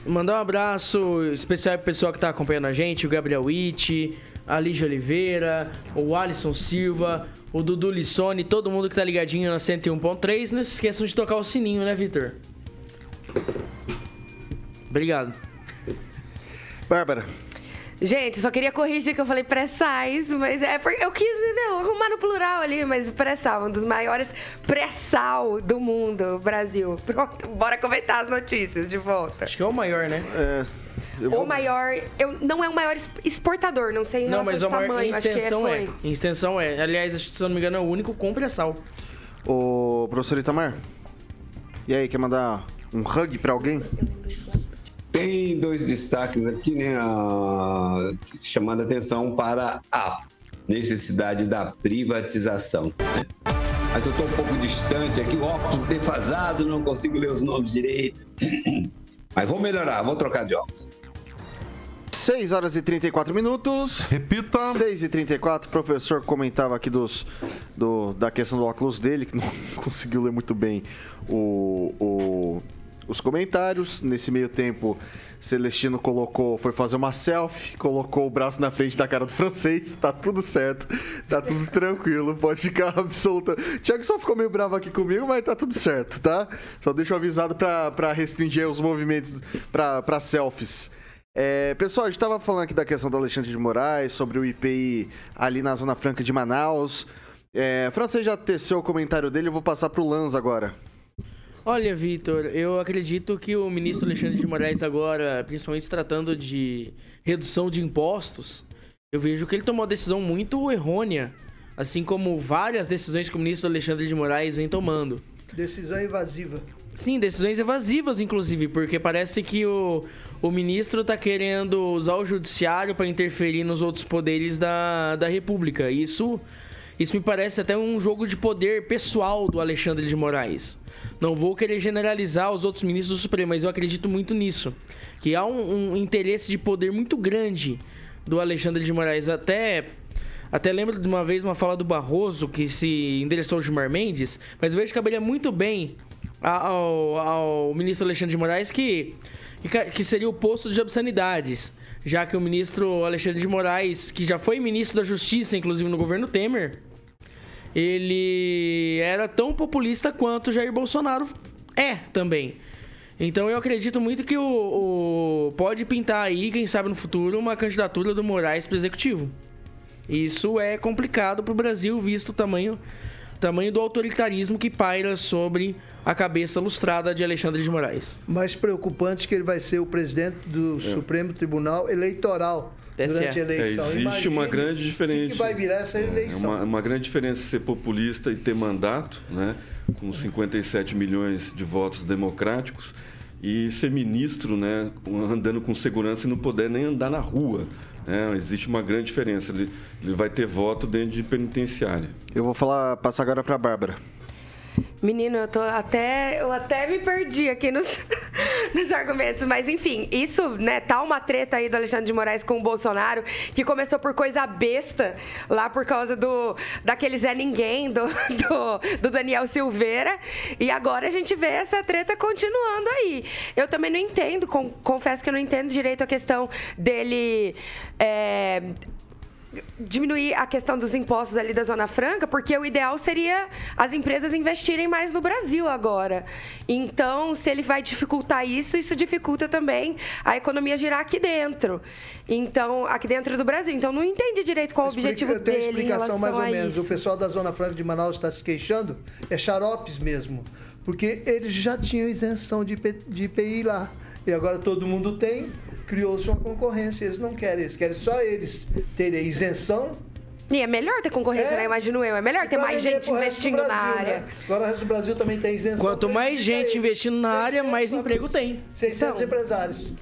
Mandar um abraço especial pro pessoal que tá acompanhando a gente, o Gabriel Witt, a Lígia Oliveira, o Alisson Silva, o Dudu Lissone, todo mundo que tá ligadinho na 101.3. Não se esqueçam de tocar o sininho, né, Vitor? Obrigado. Bárbara. Gente, só queria corrigir que eu falei pré-sais, mas é porque eu quis né, arrumar no plural ali, mas pré-sal, um dos maiores pré-sal do mundo, Brasil. Pronto, bora comentar as notícias de volta. Acho que é o maior, né? É. O maior, eu, não é o maior exportador, não sei em Não, mas o maior tamanho, em acho que é, extensão é. Em extensão é. Aliás, se eu não me engano, é o único com pré-sal. Ô, professor Itamar. E aí, quer mandar um hug pra alguém? Tem dois destaques aqui, né? a- chamando a atenção para a necessidade da privatização. né? Mas eu estou um pouco distante aqui, o óculos defasado, não consigo ler os nomes direito. Mas vou melhorar, vou trocar de óculos. 6 horas e 34 minutos. Repita. 6 e 34. O professor comentava aqui dos, do, da questão do óculos dele, que não conseguiu ler muito bem o, o- os comentários. Nesse meio tempo, Celestino colocou, foi fazer uma selfie, colocou o braço na frente da cara do francês. Tá tudo certo, tá tudo tranquilo, pode ficar absoluta. Tiago só ficou meio bravo aqui comigo, mas tá tudo certo, tá? Só deixo avisado pra restringir os movimentos pra selfies. É, pessoal, a gente estava falando aqui da questão do Alexandre de Moraes, sobre o IPI ali na Zona Franca de Manaus. É, o francês já teceu o comentário dele, eu vou passar pro Lanz agora. Olha, Vitor, eu acredito que o ministro Alexandre de Moraes agora, principalmente tratando de redução de impostos, eu vejo que ele tomou uma decisão muito errônea, assim como várias decisões que o ministro Alexandre de Moraes vem tomando. Decisão invasiva. Sim, decisões evasivas, inclusive, porque parece que o, o ministro tá querendo usar o judiciário para interferir nos outros poderes da, da República. Isso, isso me parece até um jogo de poder pessoal do Alexandre de Moraes. Não vou querer generalizar os outros ministros do Supremo, mas eu acredito muito nisso. Que há um, um interesse de poder muito grande do Alexandre de Moraes. Até Até lembro de uma vez uma fala do Barroso que se endereçou ao Gilmar Mendes, mas eu vejo que caberia muito bem ao, ao ministro Alexandre de Moraes que, que seria o posto de obscenidades. Já que o ministro Alexandre de Moraes, que já foi ministro da Justiça, inclusive no governo Temer, ele era tão populista quanto Jair Bolsonaro é também. Então eu acredito muito que o, o pode pintar aí, quem sabe no futuro, uma candidatura do Moraes para executivo. Isso é complicado para o Brasil, visto o tamanho, tamanho do autoritarismo que paira sobre a cabeça lustrada de Alexandre de Moraes. Mais preocupante que ele vai ser o presidente do é. Supremo Tribunal Eleitoral durante a eleição. É, existe Imagine uma grande diferença. O que vai virar essa eleição? É uma, uma, grande diferença ser populista e ter mandato, né, com 57 milhões de votos democráticos, e ser ministro, né, andando com segurança e não poder nem andar na rua. É, existe uma grande diferença. Ele, ele vai ter voto dentro de penitenciária. Eu vou falar, passar agora para a Bárbara. Menino, eu tô até. Eu até me perdi aqui nos, nos argumentos. Mas enfim, isso, né, tá uma treta aí do Alexandre de Moraes com o Bolsonaro, que começou por coisa besta, lá por causa do daquele Zé Ninguém, do, do, do Daniel Silveira. E agora a gente vê essa treta continuando aí. Eu também não entendo, com, confesso que eu não entendo direito a questão dele. É, diminuir a questão dos impostos ali da Zona Franca, porque o ideal seria as empresas investirem mais no Brasil agora. Então, se ele vai dificultar isso, isso dificulta também a economia girar aqui dentro. Então, aqui dentro do Brasil. Então, não entende direito qual o objetivo eu tenho dele explicação mais ou menos. Isso. O pessoal da Zona Franca de Manaus está se queixando, é xaropes mesmo, porque eles já tinham isenção de IPI lá. E agora todo mundo tem criou-se uma concorrência. Eles não querem, eles querem só eles terem isenção. E é melhor ter concorrência, é. né? Imagino eu. É melhor ter mais gente investindo Brasil, na área. Né? Agora o resto do Brasil também tem isenção. Quanto mais gente investindo na área, mais emprego tem. 600 então, empresários.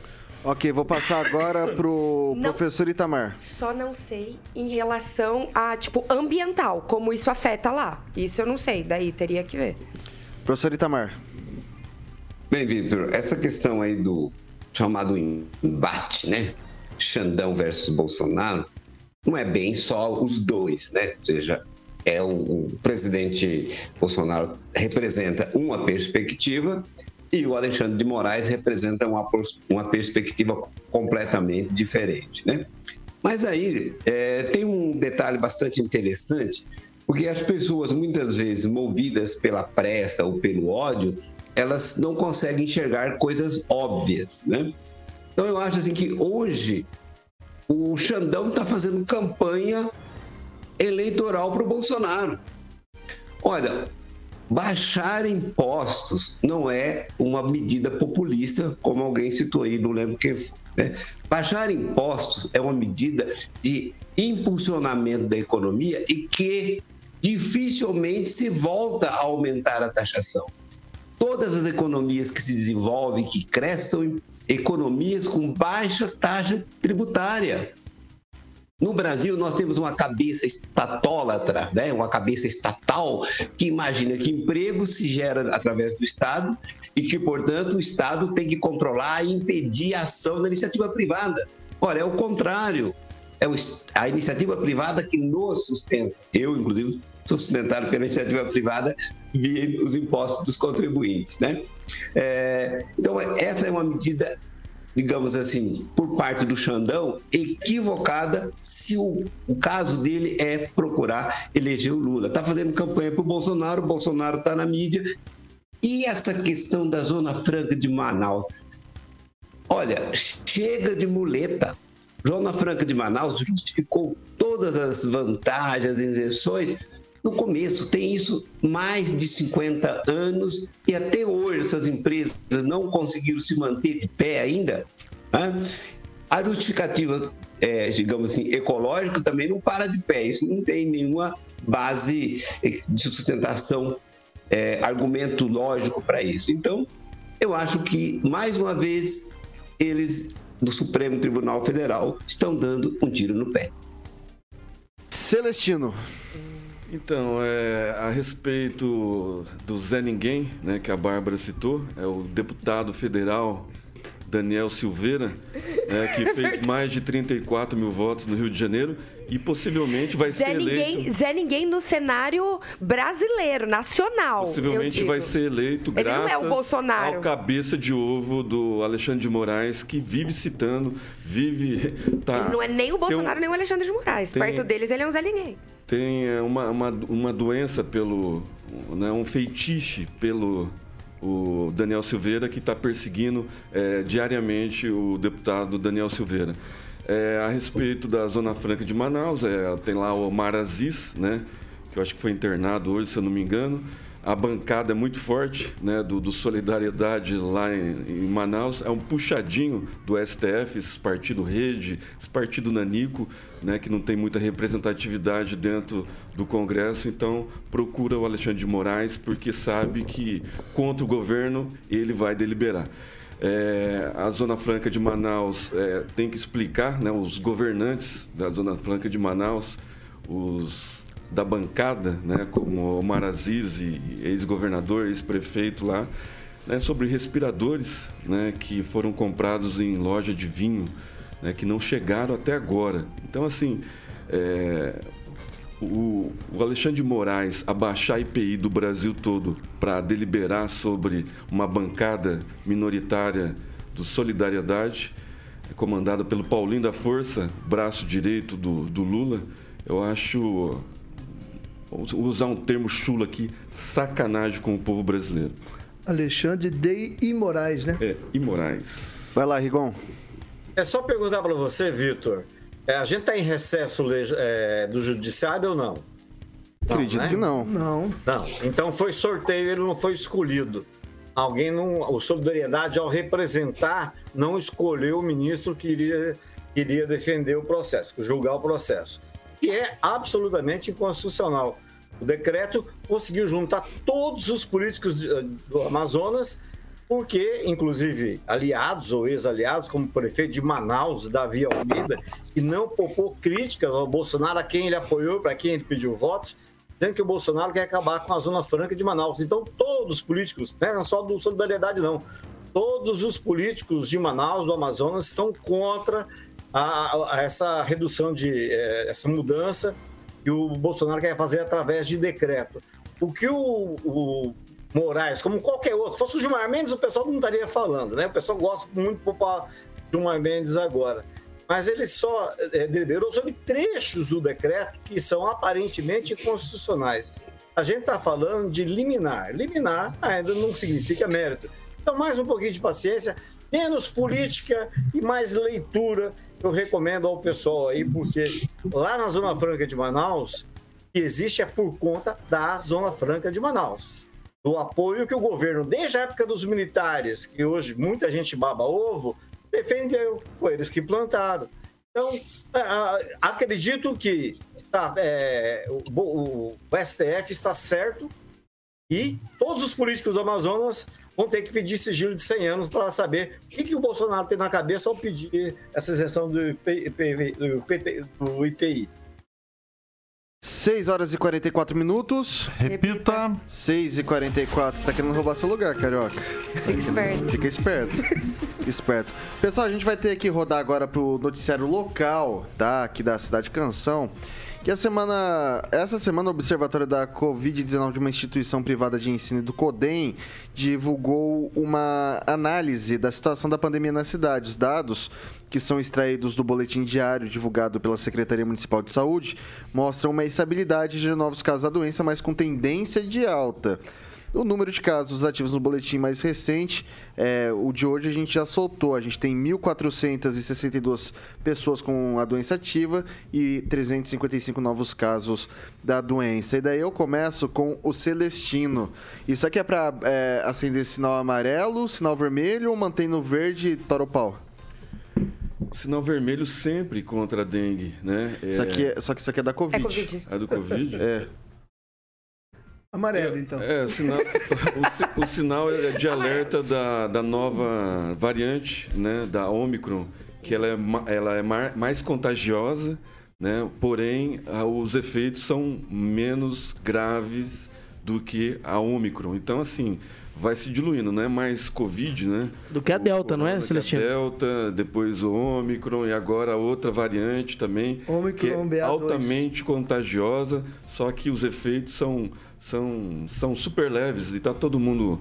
Ok, vou passar agora pro não, professor Itamar. Só não sei em relação a, tipo, ambiental, como isso afeta lá. Isso eu não sei, daí teria que ver. Professor Itamar. Bem, Vitor, essa questão aí do chamado embate, né? Xandão versus Bolsonaro, não é bem só os dois, né? Ou seja, é o, o presidente Bolsonaro representa uma perspectiva e o Alexandre de Moraes representa uma, uma perspectiva completamente diferente, né? Mas aí é, tem um detalhe bastante interessante, porque as pessoas muitas vezes movidas pela pressa ou pelo ódio elas não conseguem enxergar coisas óbvias, né? Então eu acho assim que hoje o Xandão está fazendo campanha eleitoral para o Bolsonaro. Olha, baixar impostos não é uma medida populista, como alguém citou aí, não lembro quem foi. Né? Baixar impostos é uma medida de impulsionamento da economia e que dificilmente se volta a aumentar a taxação. Todas as economias que se desenvolvem, que crescem, são economias com baixa taxa tributária. No Brasil, nós temos uma cabeça estatólatra, né? uma cabeça estatal, que imagina que emprego se gera através do Estado e que, portanto, o Estado tem que controlar e impedir a ação da iniciativa privada. Olha, é o contrário. É a iniciativa privada que nos sustenta. Eu, inclusive, sustentado pela iniciativa privada via os impostos dos contribuintes, né? É, então, essa é uma medida, digamos assim, por parte do Xandão, equivocada se o, o caso dele é procurar eleger o Lula. Está fazendo campanha para o Bolsonaro, o Bolsonaro está na mídia. E essa questão da Zona Franca de Manaus? Olha, chega de muleta. Zona Franca de Manaus justificou todas as vantagens, isenções no começo. Tem isso mais de 50 anos e até hoje essas empresas não conseguiram se manter de pé ainda. Né? A justificativa, é, digamos assim, ecológica também não para de pé. Isso não tem nenhuma base de sustentação, é, argumento lógico para isso. Então, eu acho que, mais uma vez, eles do Supremo Tribunal Federal estão dando um tiro no pé. Celestino. Então, é, a respeito do Zé Ninguém, né, que a Bárbara citou, é o deputado federal Daniel Silveira, né, que É fez mais de 34 mil votos no Rio de Janeiro e possivelmente vai Zé ser eleito. ninguém, Zé ninguém no cenário brasileiro, nacional. Possivelmente vai ser eleito Ele não graças é o Bolsonaro. ao cabeça de ovo do Alexandre de Moraes, que vive citando, vive. Tá, Ele não é nem o tem um- Bolsonaro nem o Alexandre de Moraes. tem- Perto deles, ele é um Zé Ninguém. Tem uma, uma, uma doença pelo. Né, um feitiço pelo o Daniel Silveira, que está perseguindo é, diariamente o deputado Daniel Silveira. É, a respeito da Zona Franca de Manaus, é, tem lá o Omar Aziz, né, que eu acho que foi internado hoje, se eu não me engano. A bancada é muito forte né, do, do Solidariedade lá em, em Manaus. É um puxadinho do STF, esse partido Rede, esse partido Nanico, né, que não tem muita representatividade dentro do Congresso. Então, procura o Alexandre de Moraes, porque sabe que contra o governo ele vai deliberar. É, a Zona Franca de Manaus é, tem que explicar, né, os governantes da Zona Franca de Manaus, os da bancada, né, como Omar Aziz, ex-governador, ex-prefeito lá, né, sobre respiradores né, que foram comprados em loja de vinho, né, que não chegaram até agora. Então, assim, é, o, o Alexandre de Moraes abaixar a IPI do Brasil todo para deliberar sobre uma bancada minoritária do Solidariedade, comandada pelo Paulinho da Força, braço direito do, do Lula, eu acho, vamos usar um termo chulo aqui, sacanagem com o povo brasileiro. Alexandre de Imorais, né? É, e Moraes. Vai lá, Rigon. É só perguntar para você, Vitor. é, a gente está em recesso é, do judiciário ou não? Acredito né? que não. Não. Não. Então foi sorteio, ele não foi escolhido. Alguém não. O Solidariedade, ao representar, não escolheu o ministro que iria, que iria defender o processo, julgar o processo. E é absolutamente inconstitucional. O decreto conseguiu juntar todos os políticos de- do Amazonas, porque, inclusive, aliados ou ex-aliados, como o prefeito de Manaus, Davi Almeida, que não poupou críticas ao Bolsonaro, a quem ele apoiou, para quem ele pediu votos, dizendo que o Bolsonaro quer acabar com a Zona Franca de Manaus. Então, todos os políticos, né, não só do Solidariedade, não, todos os políticos de Manaus, do Amazonas, são contra a, a essa redução de eh, essa mudança que o Bolsonaro quer fazer através de decreto. O que o, o Moraes, como qualquer outro, fosse o Gilmar Mendes, o pessoal não estaria falando, né? O pessoal gosta muito poupar Gilmar Mendes agora. Mas ele só eh, deliberou sobre trechos do decreto que são aparentemente inconstitucionais. A gente está falando de liminar. Liminar ainda não significa mérito. Então, mais um pouquinho de paciência, menos política e mais leitura. Eu recomendo ao pessoal aí, porque lá na Zona Franca de Manaus, que existe é por conta da Zona Franca de Manaus. Do apoio que o governo, desde a época dos militares, que hoje muita gente baba ovo, defendeu. Foi eles que plantaram. Então, é, acredito que está, é, o- o STF está certo e todos os políticos do Amazonas vão ter que pedir sigilo de 100 anos para saber o que, que o Bolsonaro tem na cabeça ao pedir essa isenção do, IP, do, PT do IPI. 6 horas e 44 minutos. Repita. 6 e 44. Tá querendo roubar seu lugar, carioca. Fica esperto. Fica esperto. esperto. Pessoal, a gente vai ter que rodar agora pro noticiário local, tá? Aqui da Cidade Canção. Que a semana. Essa semana, o Observatório da Covid-19 de uma instituição privada de ensino do CODEM divulgou uma análise da situação da pandemia na cidade. Os dados que são extraídos do boletim diário divulgado pela Secretaria Municipal de Saúde mostram uma estabilidade de novos casos da doença, mas com tendência de alta. O número de casos ativos no boletim mais recente, é, o de hoje a gente já soltou. A gente tem 1.462 pessoas com a doença ativa e 355 novos casos da doença. E daí eu começo com o Celestino. Isso aqui é para é, acender sinal amarelo, sinal vermelho ou mantém no verde e tora o pau? Sinal vermelho sempre contra a dengue, né? Isso aqui é- só que isso aqui é da Covid. É Covid. É do Covid? É. Amarelo, então. É, o sinal, o, o sinal é de alerta da, da nova variante, né, da Omicron, que ela é, ela é mar- mais contagiosa, né, porém a- os efeitos são menos graves do que a Omicron. Então, assim, vai se diluindo, não é mais Covid, né? Do que a Delta, não é, que a Celestino? Delta, depois o Ômicron e agora outra variante também, Ômicron que é BA2. altamente contagiosa, só que os efeitos são, são, são super leves e está todo mundo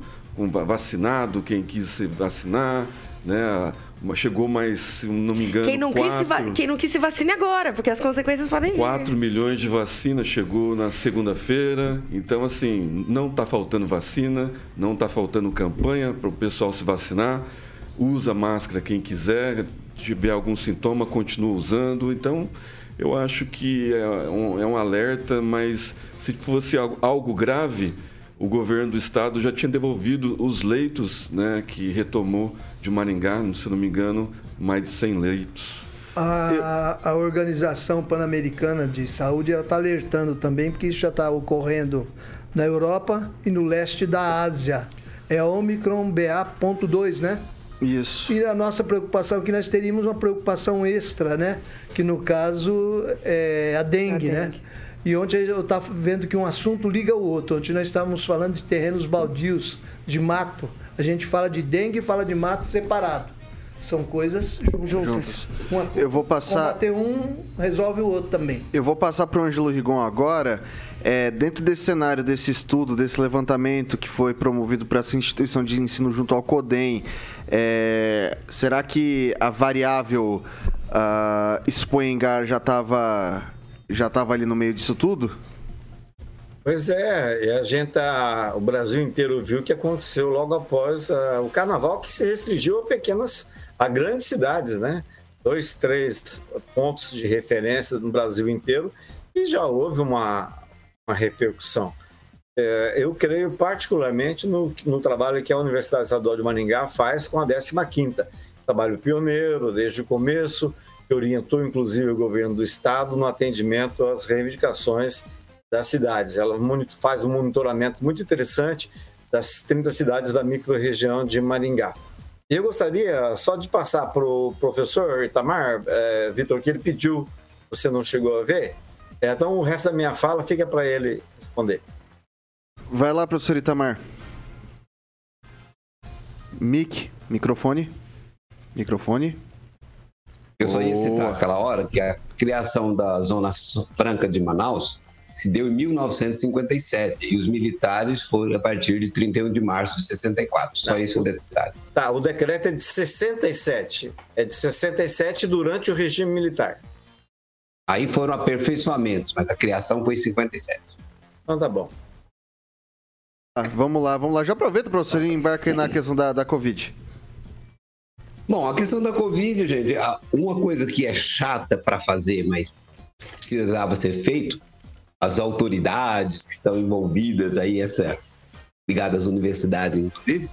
vacinado, quem quis se vacinar, né? Chegou mais, se não me engano, Quem não, quis se quatro- quem não quis se vacine agora, porque as consequências podem vir. 4 milhões de vacinas chegou na segunda-feira. Então, assim, não está faltando vacina, não está faltando campanha para o pessoal se vacinar. Usa máscara quem quiser, tiver algum sintoma, continua usando. Então, eu acho que é um, é um alerta, mas se fosse algo, grave, o governo do estado já tinha devolvido os leitos né, que retomou de Maringá, se não me engano, mais de 100 leitos. A, a Organização Pan-Americana de Saúde está alertando também, porque isso já está ocorrendo na Europa e no leste da Ásia. É a Omicron BA.2, né? Isso. E a nossa preocupação é que nós teríamos uma preocupação extra, né? Que no caso é a dengue, né? E ontem eu estava vendo que um assunto liga o outro. Ontem nós estávamos falando de terrenos baldios, de mato. A gente fala de dengue e fala de mato separado. São coisas juntas. Uma- Eu vou passar- Combater um resolve o outro também. Eu vou passar para o Ângelo Rigon agora. É, dentro desse cenário, desse estudo, desse levantamento que foi promovido para essa instituição de ensino junto ao CODEM, é, será que a variável uh, Spoengar já estava já tava ali no meio disso tudo? Pois é, e a gente, tá- o Brasil inteiro viu o que aconteceu logo após ah, o carnaval, que se restringiu a pequenas, a grandes cidades, né? Dois, três pontos de referência no Brasil inteiro e já houve uma, uma repercussão. É, eu creio particularmente no, no trabalho que a Universidade Estadual de Maringá faz com a 15ª. Trabalho pioneiro desde o começo, que orientou inclusive o governo do estado no atendimento às reivindicações das cidades. Ela faz um monitoramento muito interessante das 30 cidades da microrregião de Maringá. Eu gostaria só de passar para o professor Itamar, eh, Vitor, que ele pediu, você não chegou a ver. Eh, Então o resto da minha fala fica para ele responder. Vai lá, professor Itamar. Mic, microfone. Microfone. Eu só ia citar aquela hora que a criação da Zona Franca de Manaus se deu em 1957 e os militares foram a partir de 31 de março de 64. Só isso é um detalhe. Tá, o decreto é de 67. É de 67 durante o regime militar. Aí foram aperfeiçoamentos, mas a criação foi em 57. Então tá bom. Ah, vamos lá, vamos lá. Já aproveita, professor, e embarca aí na questão da, da Covid. Bom, a questão da Covid, gente, uma coisa que é chata para fazer, mas precisava ser feito, as autoridades que estão envolvidas aí, essa ligadas às universidades, inclusive,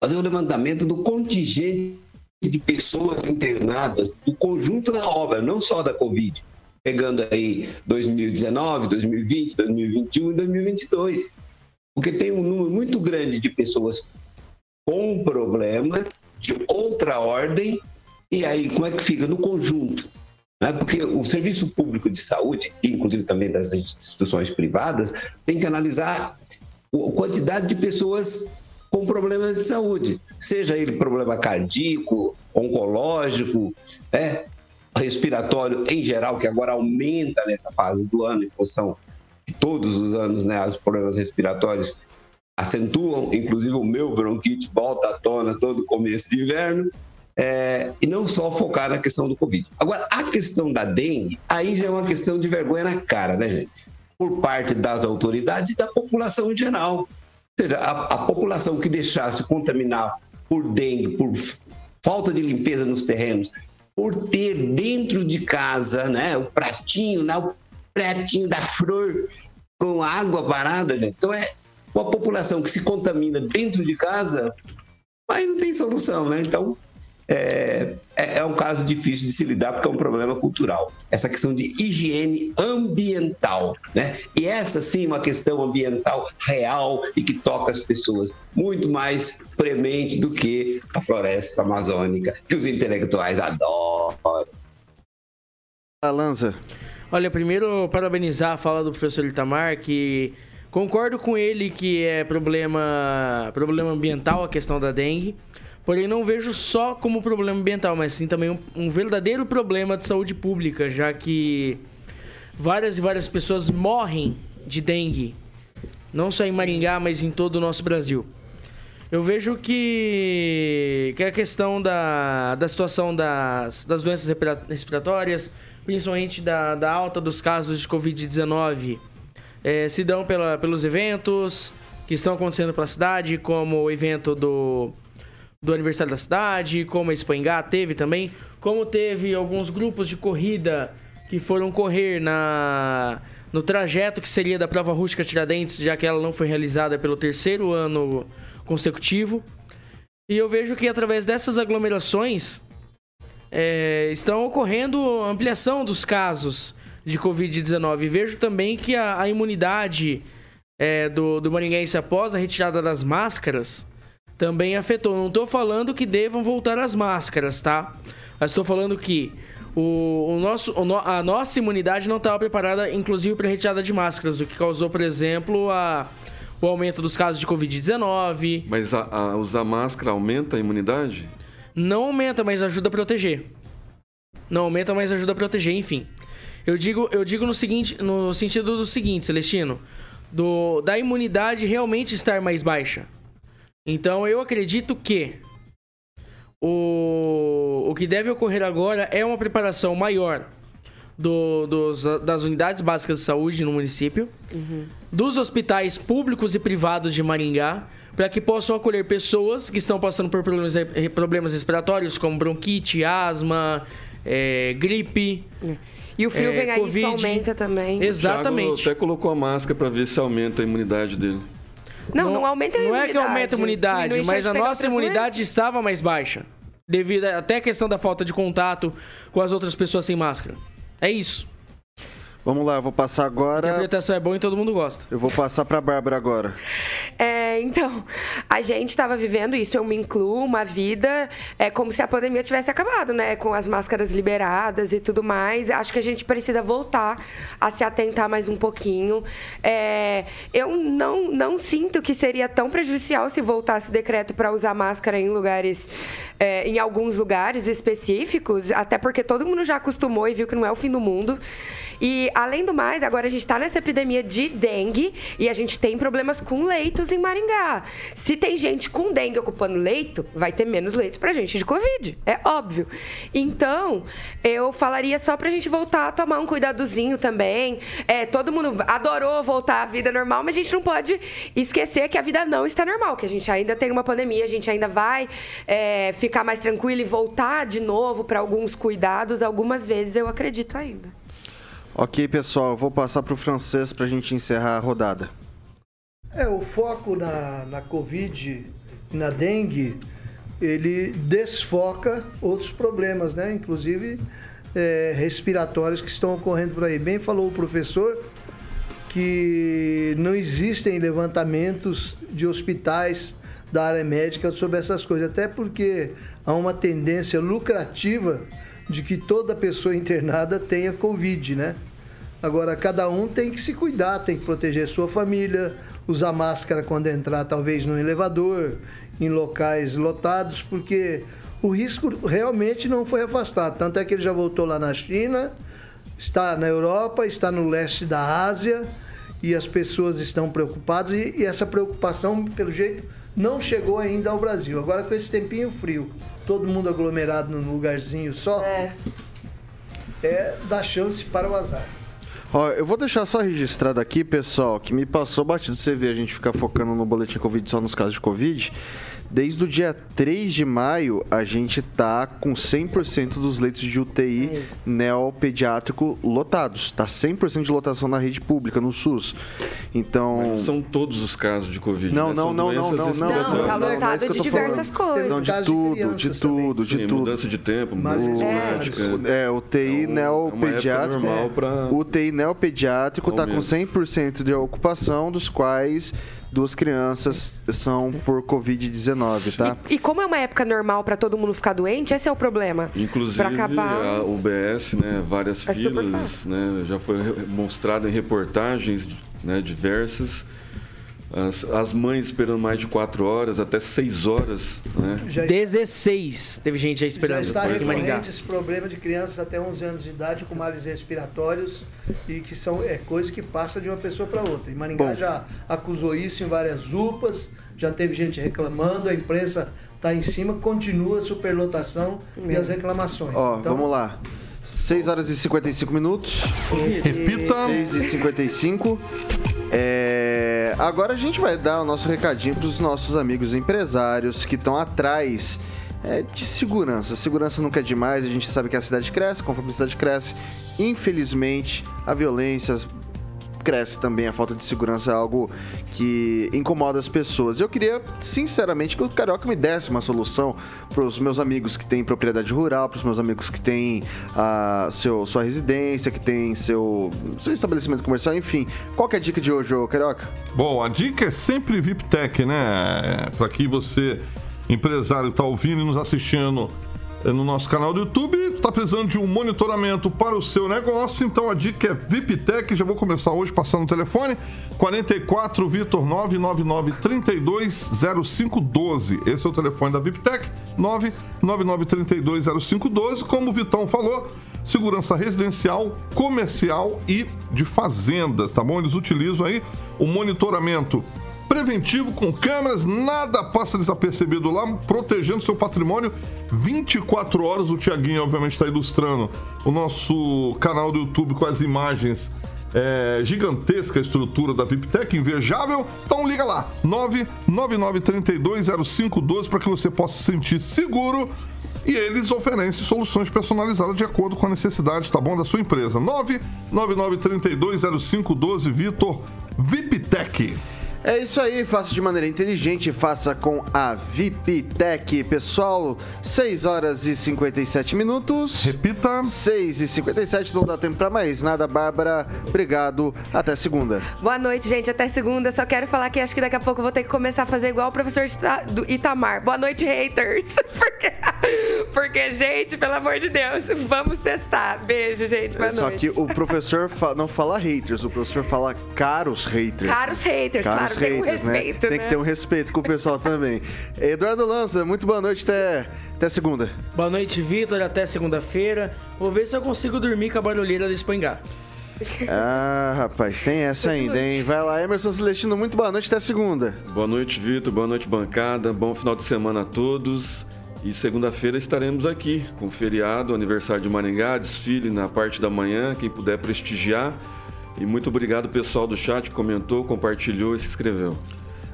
fazer um levantamento do contingente de pessoas internadas do conjunto da obra, não só da Covid, pegando aí 2019, 2020, 2021 e 2022, porque tem um número muito grande de pessoas com problemas de outra ordem, e aí como é que fica no conjunto? Né? Porque o serviço público de saúde, inclusive também das instituições privadas, tem que analisar a quantidade de pessoas com problemas de saúde, seja ele problema cardíaco, oncológico, né? respiratório em geral, que agora aumenta nessa fase do ano em função todos os anos, né, os problemas respiratórios acentuam, inclusive o meu bronquite volta à tona todo começo de inverno, é, e não só focar na questão do Covid. Agora, a questão da dengue, aí já é uma questão de vergonha na cara, né, gente? Por parte das autoridades e da população em geral. Ou seja, a, a população que deixasse contaminar por dengue, por falta de limpeza nos terrenos, por ter dentro de casa, né, o pratinho, né, o pratinho da flor com água parada, gente. Então é uma população que se contamina dentro de casa, aí não tem solução, né? Então é, é, é um caso difícil de se lidar porque é um problema cultural. Essa questão de higiene ambiental, né? E essa sim é uma questão ambiental real e que toca as pessoas muito mais premente do que a floresta amazônica que os intelectuais adoram. Lanza. Olha, primeiro parabenizar a fala do professor Itamar, que Concordo com ele que é problema, problema ambiental a questão da dengue. Porém, não vejo só como problema ambiental, mas sim também um, um verdadeiro problema de saúde pública, já que várias e várias pessoas morrem de dengue. Não só em Maringá, mas em todo o nosso Brasil. Eu vejo que, que a questão da, da situação das, das doenças respira- respiratórias, principalmente da, da alta dos casos de Covid-19, eh, se dão pela, pelos eventos que estão acontecendo pela cidade, como o evento do, do aniversário da cidade, como a Expo Engá teve também, como teve alguns grupos de corrida que foram correr na no trajeto que seria da prova rústica Tiradentes, já que ela não foi realizada pelo terceiro ano consecutivo. E eu vejo que através dessas aglomerações é, estão ocorrendo ampliação dos casos de Covid-19. E vejo também que a, a imunidade é, do, do maringuense após a retirada das máscaras também afetou. Não estou falando que devam voltar as máscaras, tá? Mas estou falando que o, o nosso, o a nossa imunidade não estava preparada, inclusive, para a retirada de máscaras, o que causou, por exemplo, a, o aumento dos casos de Covid-19. Mas a- a- usar máscara aumenta a imunidade? Não aumenta, mas ajuda a proteger. Não aumenta, mas ajuda a proteger, enfim. Eu digo, eu digo no seguinte, no sentido do seguinte, Celestino, do da imunidade realmente estar mais baixa. Então eu acredito que o, o que deve ocorrer agora é uma preparação maior do- dos, das unidades básicas de saúde no município, dos hospitais públicos e privados de Maringá, para que possam acolher pessoas que estão passando por problemas, problemas respiratórios, como bronquite, asma, é, gripe. E o frio é, vem aí, isso Covid. aumenta também. O Exatamente. Thiago até colocou a máscara para ver se aumenta a imunidade dele. Não, não, aumenta a Não imunidade. é que aumenta a imunidade, Diminui mas a nossa imunidade estava mais baixa. Devido a- até a questão da falta de contato com as outras pessoas sem máscara. É isso. Vamos lá, eu vou passar A agora. interpretação é boa e todo mundo gosta. Eu vou passar pra Bárbara agora. É, então, a gente estava vivendo isso, eu me incluo, uma vida é como se a pandemia tivesse acabado, né? Com as máscaras liberadas e tudo mais. Acho que a gente precisa voltar a se atentar mais um pouquinho. É, eu não, não sinto que seria tão prejudicial se voltasse decreto para usar máscara em lugares, é, em alguns lugares específicos, até porque todo mundo já acostumou e viu que não é o fim do mundo. E, além do mais, agora a gente está nessa epidemia de dengue e a gente tem problemas com leitos em Maringá. Se tem gente com dengue ocupando leito, vai ter menos leito pra gente de Covid. É óbvio. Então, eu falaria só pra gente voltar a tomar um cuidadozinho também. É, todo mundo adorou voltar à vida normal, mas a gente não pode esquecer que a vida não está normal, que a gente ainda tem uma pandemia, a gente ainda vai é, ficar mais tranquilo e voltar de novo para alguns cuidados, algumas vezes eu acredito ainda. Ok, pessoal, vou passar pro francês pra gente encerrar a rodada. É, o foco na, na Covid e na dengue, ele desfoca outros problemas, né? Inclusive é, respiratórios que estão ocorrendo por aí. Bem falou o professor que não existem levantamentos de hospitais da área médica sobre essas coisas, até porque há uma tendência lucrativa de que toda pessoa internada tenha Covid, né? Agora, cada um tem que se cuidar, tem que proteger sua família, usar máscara quando entrar, talvez no elevador, em locais lotados, porque o risco realmente não foi afastado. Tanto é que ele já voltou lá na China, está na Europa, está no leste da Ásia, e as pessoas estão preocupadas, e, e essa preocupação, pelo jeito, não chegou ainda ao Brasil. Agora, com esse tempinho frio, todo mundo aglomerado num lugarzinho só, é, dá chance para o azar. Ó, eu vou deixar só registrado aqui, pessoal, que me passou batido. Você vê a gente ficar focando no boletim Covid só nos casos de Covid. Desde o dia 3 de maio, a gente tá com 100% dos leitos de UTI neopediátrico lotados. Tá 100% de lotação na rede pública, no SUS. Então... Mas não são todos os casos de Covid, Não, né? não, não, não, não, não. Não, tá não é lotado eu de diversas falando. coisas. São de de tudo, crianças de tudo, de Sim, tudo. mudança de tempo, Mas- mudança É. climática. É, UTI É um- é uma época neopediátrico. normal pra- UTI neopediátrico está com Aumento. 100% de ocupação, dos quais duas crianças são por Covid-19, tá? E como é uma época normal pra todo mundo ficar doente, esse é o problema. Inclusive, acabar- a UBS, né, várias É filas, né, já foi mostrado em reportagens né, diversas. As, as mães esperando mais de quatro horas, até seis horas, né? Já, 16 teve gente aí já esperando está em Maringá. recorrente esse problema de crianças até 11 anos de idade com males respiratórios e que são é coisa que passa de uma pessoa para outra. E Maringá Bom. já acusou isso em várias UPAs, já teve gente reclamando, a imprensa está em cima, continua a superlotação e as reclamações. Ó, Então, vamos lá. 6 horas e 55 minutos. Repita. 6 e 55. Agora a gente vai dar o nosso recadinho para os nossos amigos empresários que estão atrás é, de segurança. Segurança nunca é demais, a gente sabe que a cidade cresce, conforme a cidade cresce, infelizmente a violência cresce também, a falta de segurança é algo que incomoda as pessoas. Eu queria, sinceramente, que o Carioca me desse uma solução para os meus amigos que têm propriedade rural, para os meus amigos que têm ah, seu, sua residência, que têm seu, seu estabelecimento comercial, enfim. Qual é a dica de hoje, ô Carioca? Bom, a dica é sempre VIPTech, né? Para que você, empresário, está ouvindo e nos assistindo no nosso canal do YouTube, está precisando de um monitoramento para o seu negócio, então a dica é VIPTech. Já vou começar hoje passando o telefone: 44 Vitor 999 320512. Esse é o telefone da VIPTech, 999 320512. Como o Vitão falou, segurança residencial, comercial e de fazendas, tá bom? Eles utilizam aí o monitoramento preventivo com câmeras, nada passa desapercebido lá, protegendo seu patrimônio 24 horas. O Tiaguinho, obviamente, está ilustrando o nosso canal do YouTube com as imagens. É, gigantesca estrutura da VIPTech, invejável. Então liga lá, 999320512 para que você possa se sentir seguro e eles oferecem soluções personalizadas de acordo com a necessidade, tá bom, da sua empresa. 999320512 Vitor VIPTech. É isso aí, faça de maneira inteligente, faça com a VIPTech. Pessoal, 6 horas e 57 minutos. Repita. 6 e 57, não dá tempo pra mais nada. Bárbara, obrigado. Até segunda. Boa noite, gente. Até segunda. Só quero falar que acho que daqui a pouco eu vou ter que começar a fazer igual o professor do Itamar. Boa noite, haters. Porque, porque, gente, pelo amor de Deus, vamos testar. Beijo, gente. Boa É, Só noite. que o professor fa- não fala haters, o professor fala caros haters. Caros haters, claro, tem um respeito, Tem né? que ter um respeito com o pessoal também. Eduardo Lança, muito boa noite, até, até segunda. Boa noite, Vitor. Até segunda-feira. Vou ver se eu consigo dormir com a barulheira desse Poingá. Ah, rapaz, tem essa ainda, hein? Vai lá, Emerson Celestino, muito boa noite, até segunda. Boa noite, Vitor. Boa noite, bancada. Bom final de semana a todos. E segunda-feira estaremos aqui com o feriado, aniversário de Maringá, desfile na parte da manhã, quem puder prestigiar. E muito obrigado, pessoal do chat que comentou, compartilhou e se inscreveu.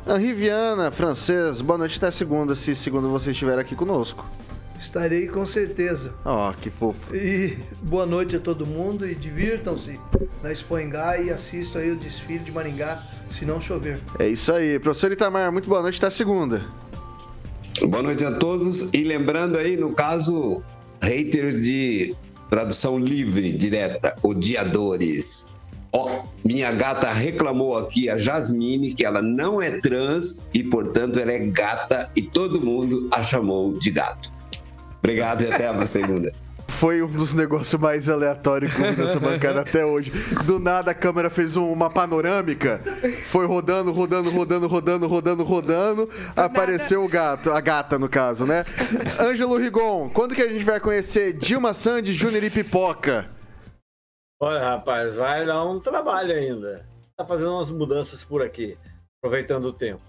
Henri Viana, francês, boa noite até segunda, se segunda você estiver aqui conosco. Estarei com certeza. Ó, que fofo. E boa noite a todo mundo e divirtam-se na Expoingá e assistam aí o desfile de Maringá, se não chover. É isso aí. Professor Itamar, muito boa noite até segunda. Boa noite a todos. E lembrando aí, no caso, haters de tradução livre, direta, odiadores. Ó, minha gata reclamou aqui, a Jasmine, que ela não é trans e, portanto, ela é gata e todo mundo a chamou de gato. Obrigado e até a segunda. Foi um dos negócios mais aleatórios que eu vi nessa bancada até hoje. Do nada a câmera fez um- uma panorâmica, foi rodando, rodando, rodando, rodando, rodando, rodando. Apareceu o gato, a gata no caso, né? Ângelo Rigon, quando que a gente vai conhecer Dilma Sandy, Júnior e Pipoca? Olha, rapaz, vai dar um trabalho ainda. Tá fazendo umas mudanças por aqui, aproveitando o tempo.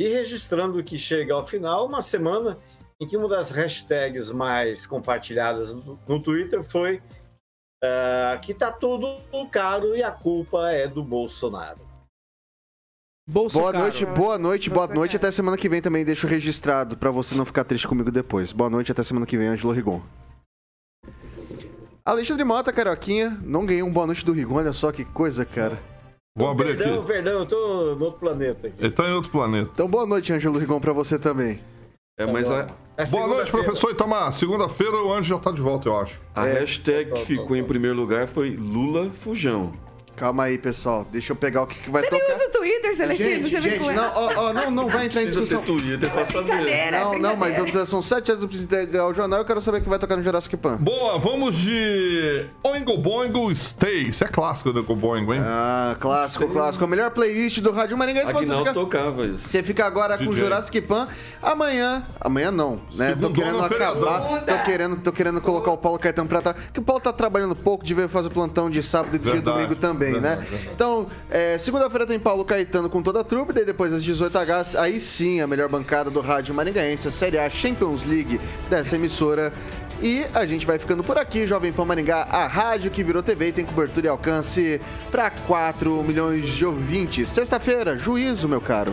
E registrando que chega ao final uma semana em que uma das hashtags mais compartilhadas no, Twitter foi ah, que tá tudo caro e a culpa é do Bolsonaro. Bolso Boa noite, boa noite, boa noite. Até semana que vem também deixo registrado pra você não ficar triste comigo depois. Boa noite, até semana que vem, Ângelo Rigon. Alexandre Mota, Caroquinha, não ganhei um boa noite do Rigon, olha só que coisa, cara. Vou abrir Perdão, aqui. perdão, eu tô no outro planeta aqui. Ele tá em outro planeta. Então boa noite, Ângelo Rigon, pra você também. É, mas a, É Boa noite, professor Itamar. Segunda-feira o Anjo já tá de volta, eu acho. a hashtag Tá, que tá, ficou em primeiro lugar foi Lula Fujão. Calma aí, pessoal. Deixa eu pegar o que, que vai Você tocar. nem usa o Twitter, Celestino? Gente, você vem gente, com não, ó, ó, não, não vai entrar em discussão. ter Twitter pra saber. Brincadeira, Não, não, mas são sete anos do preciso integrar o jornal eu quero saber o que vai tocar no Jurassic Pan. Boa, vamos de Oingo Boingo Stay. Isso é clássico do Oingo Boingo, hein? Ah, clássico, clássico. A melhor playlist do Rádio Maringá. Se você Aguinaldo fica, tocava isso. você fica agora com o DJ. Jurassic Pan. Amanhã, amanhã não, né? Segundona, tô querendo acabar. Tô querendo, tô querendo colocar o Paulo Caetano pra trás. Que o Paulo tá trabalhando pouco, devia fazer plantão de sábado e de Verdade, domingo também, verdade, né? Então, é, segunda-feira tem Paulo Caetano com toda a trupe, daí depois às 18h, aí sim a melhor bancada do Rádio Maringaense, a Série A Champions League dessa emissora. E a gente vai ficando por aqui, Jovem Pan Maringá, a rádio que virou TV e tem cobertura e alcance para 4 milhões de ouvintes. Sexta-feira, juízo, meu caro.